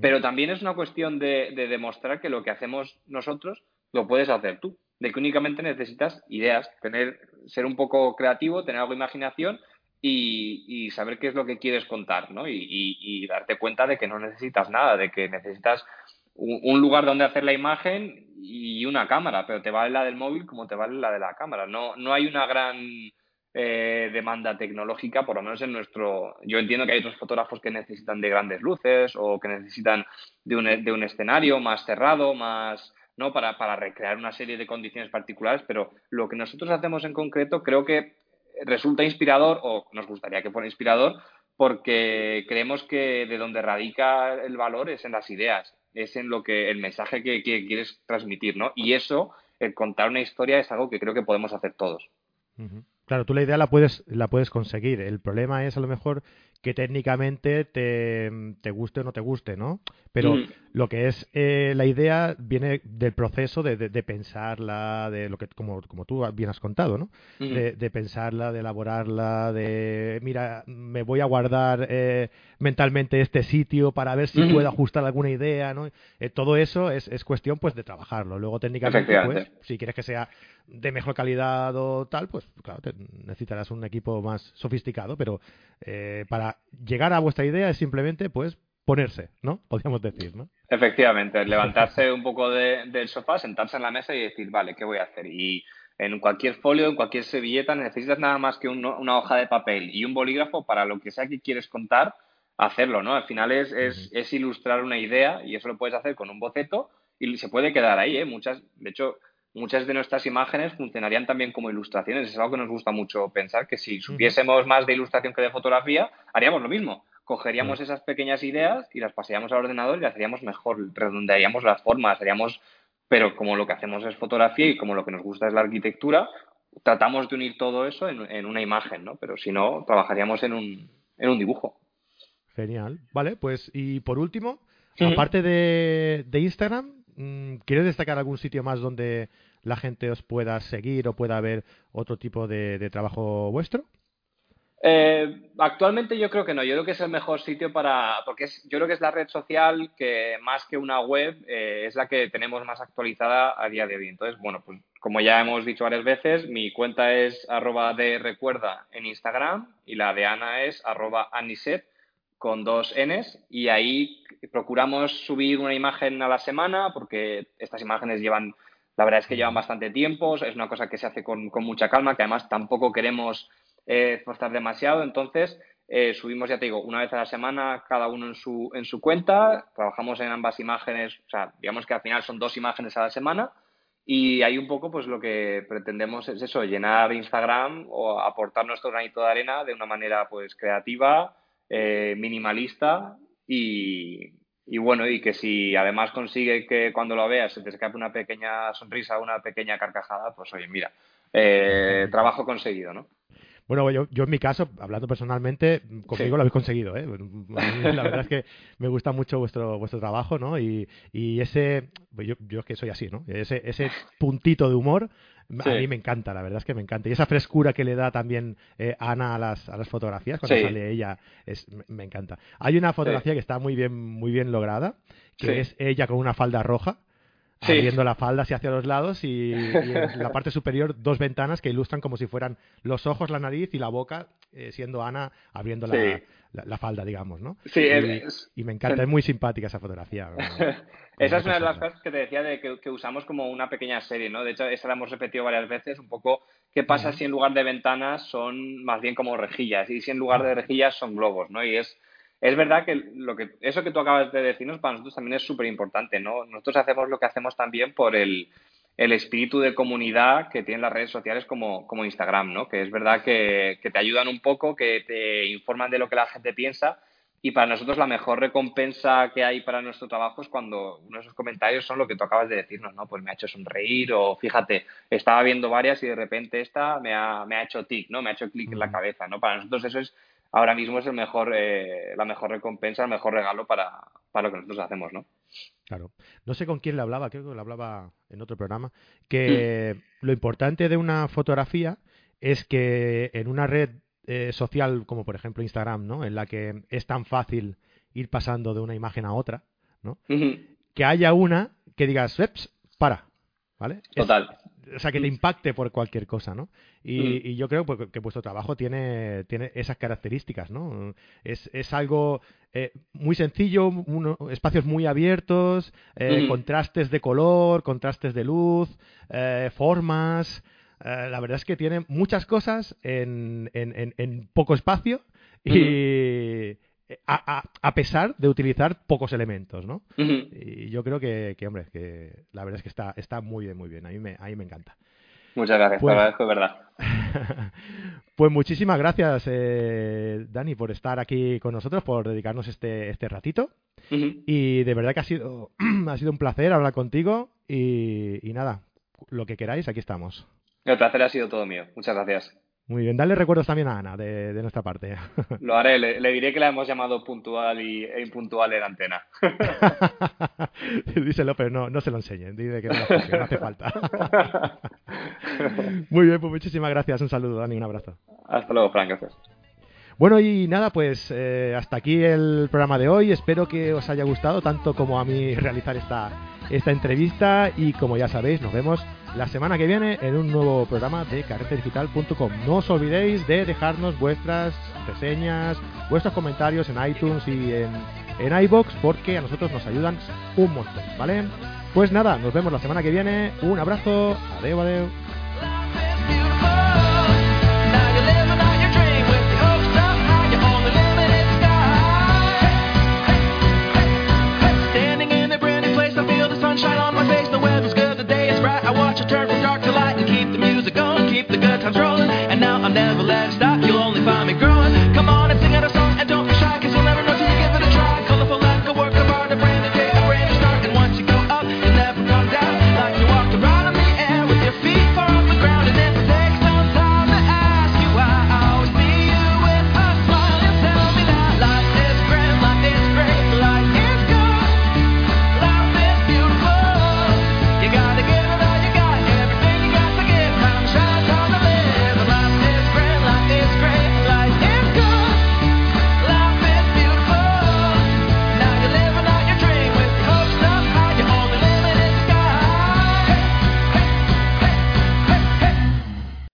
Pero también es una cuestión de, de demostrar que lo que hacemos nosotros lo puedes hacer tú de que únicamente necesitas ideas, tener, ser un poco creativo, tener algo de imaginación y, saber qué es lo que quieres contar, ¿no? Y, darte cuenta de que no necesitas nada, de que necesitas un, lugar donde hacer la imagen y una cámara, pero te vale la del móvil como te vale la de la cámara. No, no hay una gran eh, demanda tecnológica, por lo menos en nuestro... Yo entiendo que hay otros fotógrafos que necesitan de grandes luces o que necesitan de un, de un escenario más cerrado, más ¿no? Para, para recrear una serie de condiciones particulares, pero lo que nosotros hacemos en concreto creo que resulta inspirador o nos gustaría que fuera inspirador porque creemos que de donde radica el valor es en las ideas, es en lo que el mensaje que, quieres transmitir, ¿no? Y eso, el contar una historia es algo que creo que podemos hacer todos. Claro, tú la idea la puedes, la puedes conseguir. El problema es a lo mejor que técnicamente te, te guste o no te guste, ¿no? Pero Mm. lo que es eh, la idea viene del proceso de, de- de pensarla, de lo que, como, como tú bien has contado, ¿no? Ujú. de, de pensarla, de elaborarla, de, mira, me voy a guardar eh, mentalmente este sitio para ver si Ujú. puedo ajustar alguna idea, ¿no? Eh, todo eso es, es cuestión, pues, de trabajarlo. Luego, técnicamente, pues, si quieres que sea de mejor calidad o tal, pues, claro, te- necesitarás un equipo más sofisticado, pero eh, para llegar a vuestra idea es simplemente, pues, ponerse, ¿no? Podríamos decir, ¿no? Efectivamente, levantarse un poco de- del sofá, sentarse en la mesa y decir, vale, ¿qué voy a hacer? Y en cualquier folio, en cualquier servilleta, necesitas nada más que un- una hoja de papel y un bolígrafo para lo que sea que quieres contar, hacerlo, ¿no? Al final es, es, es ilustrar una idea y eso lo puedes hacer con un boceto y se puede quedar ahí, ¿eh? Muchas, de hecho, muchas de nuestras imágenes funcionarían también como ilustraciones. Es algo que nos gusta mucho pensar, que si supiésemos más de ilustración que de fotografía, haríamos lo mismo. Cogeríamos esas pequeñas ideas y las pasaríamos al ordenador y las haríamos mejor, redondearíamos las formas, haríamos, pero como lo que hacemos es fotografía y como lo que nos gusta es la arquitectura, tratamos de unir todo eso en, en una imagen, ¿no? Pero si no, trabajaríamos en un, en un dibujo. Genial. Vale, pues, y por último, aparte de, de Instagram, ¿quieres destacar algún sitio más donde la gente os pueda seguir o pueda ver otro tipo de, de trabajo vuestro? Eh, actualmente yo creo que no, yo creo que es el mejor sitio para, porque es, yo creo que es la red social que más que una web eh, es la que tenemos más actualizada a día de hoy. Entonces, bueno, pues como ya hemos dicho varias veces, mi cuenta es arroba de recuerda en Instagram y la de Ana es arroba aniset con dos Ns y ahí procuramos subir una imagen a la semana porque estas imágenes llevan, la verdad es que llevan bastante tiempo, es una cosa que se hace con, con mucha calma, que además tampoco queremos eh, forzar demasiado, entonces eh, subimos, ya te digo, una vez a la semana cada uno en su, en su cuenta, trabajamos en ambas imágenes, o sea, digamos que al final son dos imágenes a la semana y ahí un poco pues lo que pretendemos es eso, llenar Instagram o aportar nuestro granito de arena de una manera pues creativa, eh, minimalista y, y bueno, y que si además consigue que cuando lo veas se te escape una pequeña sonrisa, una pequeña carcajada, pues oye, mira, eh, trabajo conseguido, ¿no? Bueno, yo, yo en mi caso, hablando personalmente, conmigo Sí. lo habéis conseguido, ¿eh? La verdad es que me gusta mucho vuestro vuestro trabajo, ¿no? Y, y ese, pues yo, yo es que soy así, ¿no? Ese, ese puntito de humor a Sí. mí me encanta, la verdad es que me encanta. Y esa frescura que le da también eh, Ana a las, a las fotografías cuando Sí. sale ella, es, me, encanta. Hay una fotografía que está muy bien, muy bien lograda, que es ella con una falda roja. Sí. abriendo la falda hacia, hacia los lados y, y en la parte superior dos ventanas que ilustran como si fueran los ojos, la nariz y la boca, eh, siendo Ana abriendo la, Sí. la- la falda, digamos, ¿no? Sí, y, es- y me encanta, es muy simpática esa fotografía. ¿no? Esa es una de las cosas que te decía de que, que usamos como una pequeña serie, ¿no? De hecho, esa la hemos repetido varias veces, un poco qué pasa si en lugar de ventanas son más bien como rejillas y si en lugar de rejillas son globos, ¿no? Y es, es verdad que, lo que eso que tú acabas de decirnos para nosotros también es súper importante, ¿no? Nosotros hacemos lo que hacemos también por el, el espíritu de comunidad que tienen las redes sociales como, como Instagram, ¿no? Que es verdad que, que te ayudan un poco, que te informan de lo que la gente piensa y para nosotros la mejor recompensa que hay para nuestro trabajo es cuando uno de esos comentarios son lo que tú acabas de decirnos, ¿no? Pues me ha hecho sonreír o fíjate, estaba viendo varias y de repente esta me ha, me ha hecho tic, ¿no? Me ha hecho clic en la Ujú. cabeza, ¿no? Para nosotros eso es, ahora mismo es el mejor, eh, la mejor recompensa, el mejor regalo para, para lo que nosotros hacemos, ¿no? Claro. No sé con quién le hablaba, creo que le hablaba en otro programa, que lo importante de una fotografía es que en una red eh, social como por ejemplo Instagram, ¿no? En la que es tan fácil ir pasando de una imagen a otra, ¿no? Que haya una que digas, "Eps, para, ¿vale? Es- Total. O sea, que te impacte por cualquier cosa, ¿no? Y, Mm. y yo creo pues, que vuestro trabajo tiene, tiene esas características, ¿no? Es, es algo eh, muy sencillo, uno- espacios muy abiertos, eh, Mm. contrastes de color, contrastes de luz, eh, formas. eh, la verdad es que tiene muchas cosas en, en- en- en poco espacio y a, a- a pesar de utilizar pocos elementos, ¿no? Y yo creo que, que, hombre, que la verdad es que está, está muy bien, muy bien. A mí me, a mí me encanta. Muchas gracias, Pues- te agradezco, de verdad. pues muchísimas gracias, eh, Dani, por estar aquí con nosotros, por dedicarnos este, este ratito. Y de verdad que ha sido, ha sido un placer hablar contigo. Y, y nada, lo que queráis, aquí estamos. El placer ha sido todo mío. Muchas gracias. Muy bien, dale recuerdos también a Ana de, nuestra parte. Lo haré, le, diré que la hemos llamado puntual y, e impuntual en antena. Díselo, pero no, no se lo enseñen, dile que no, no hace falta. Muy bien, pues muchísimas gracias, un saludo, Dani, un abrazo. Hasta luego, Frank, gracias. Bueno, y nada, pues eh, hasta aquí el programa de hoy. Espero que os haya gustado tanto como a mí realizar esta, esta entrevista. Y como ya sabéis, nos vemos la semana que viene en un nuevo programa de carretedigital.com. No os olvidéis de dejarnos vuestras reseñas, vuestros comentarios en iTunes y en, en iBox porque a nosotros nos ayudan un montón, ¿vale? Pues nada, nos vemos la semana que viene. Un abrazo. Adeu, adeu. controlling, and now I'm never latched.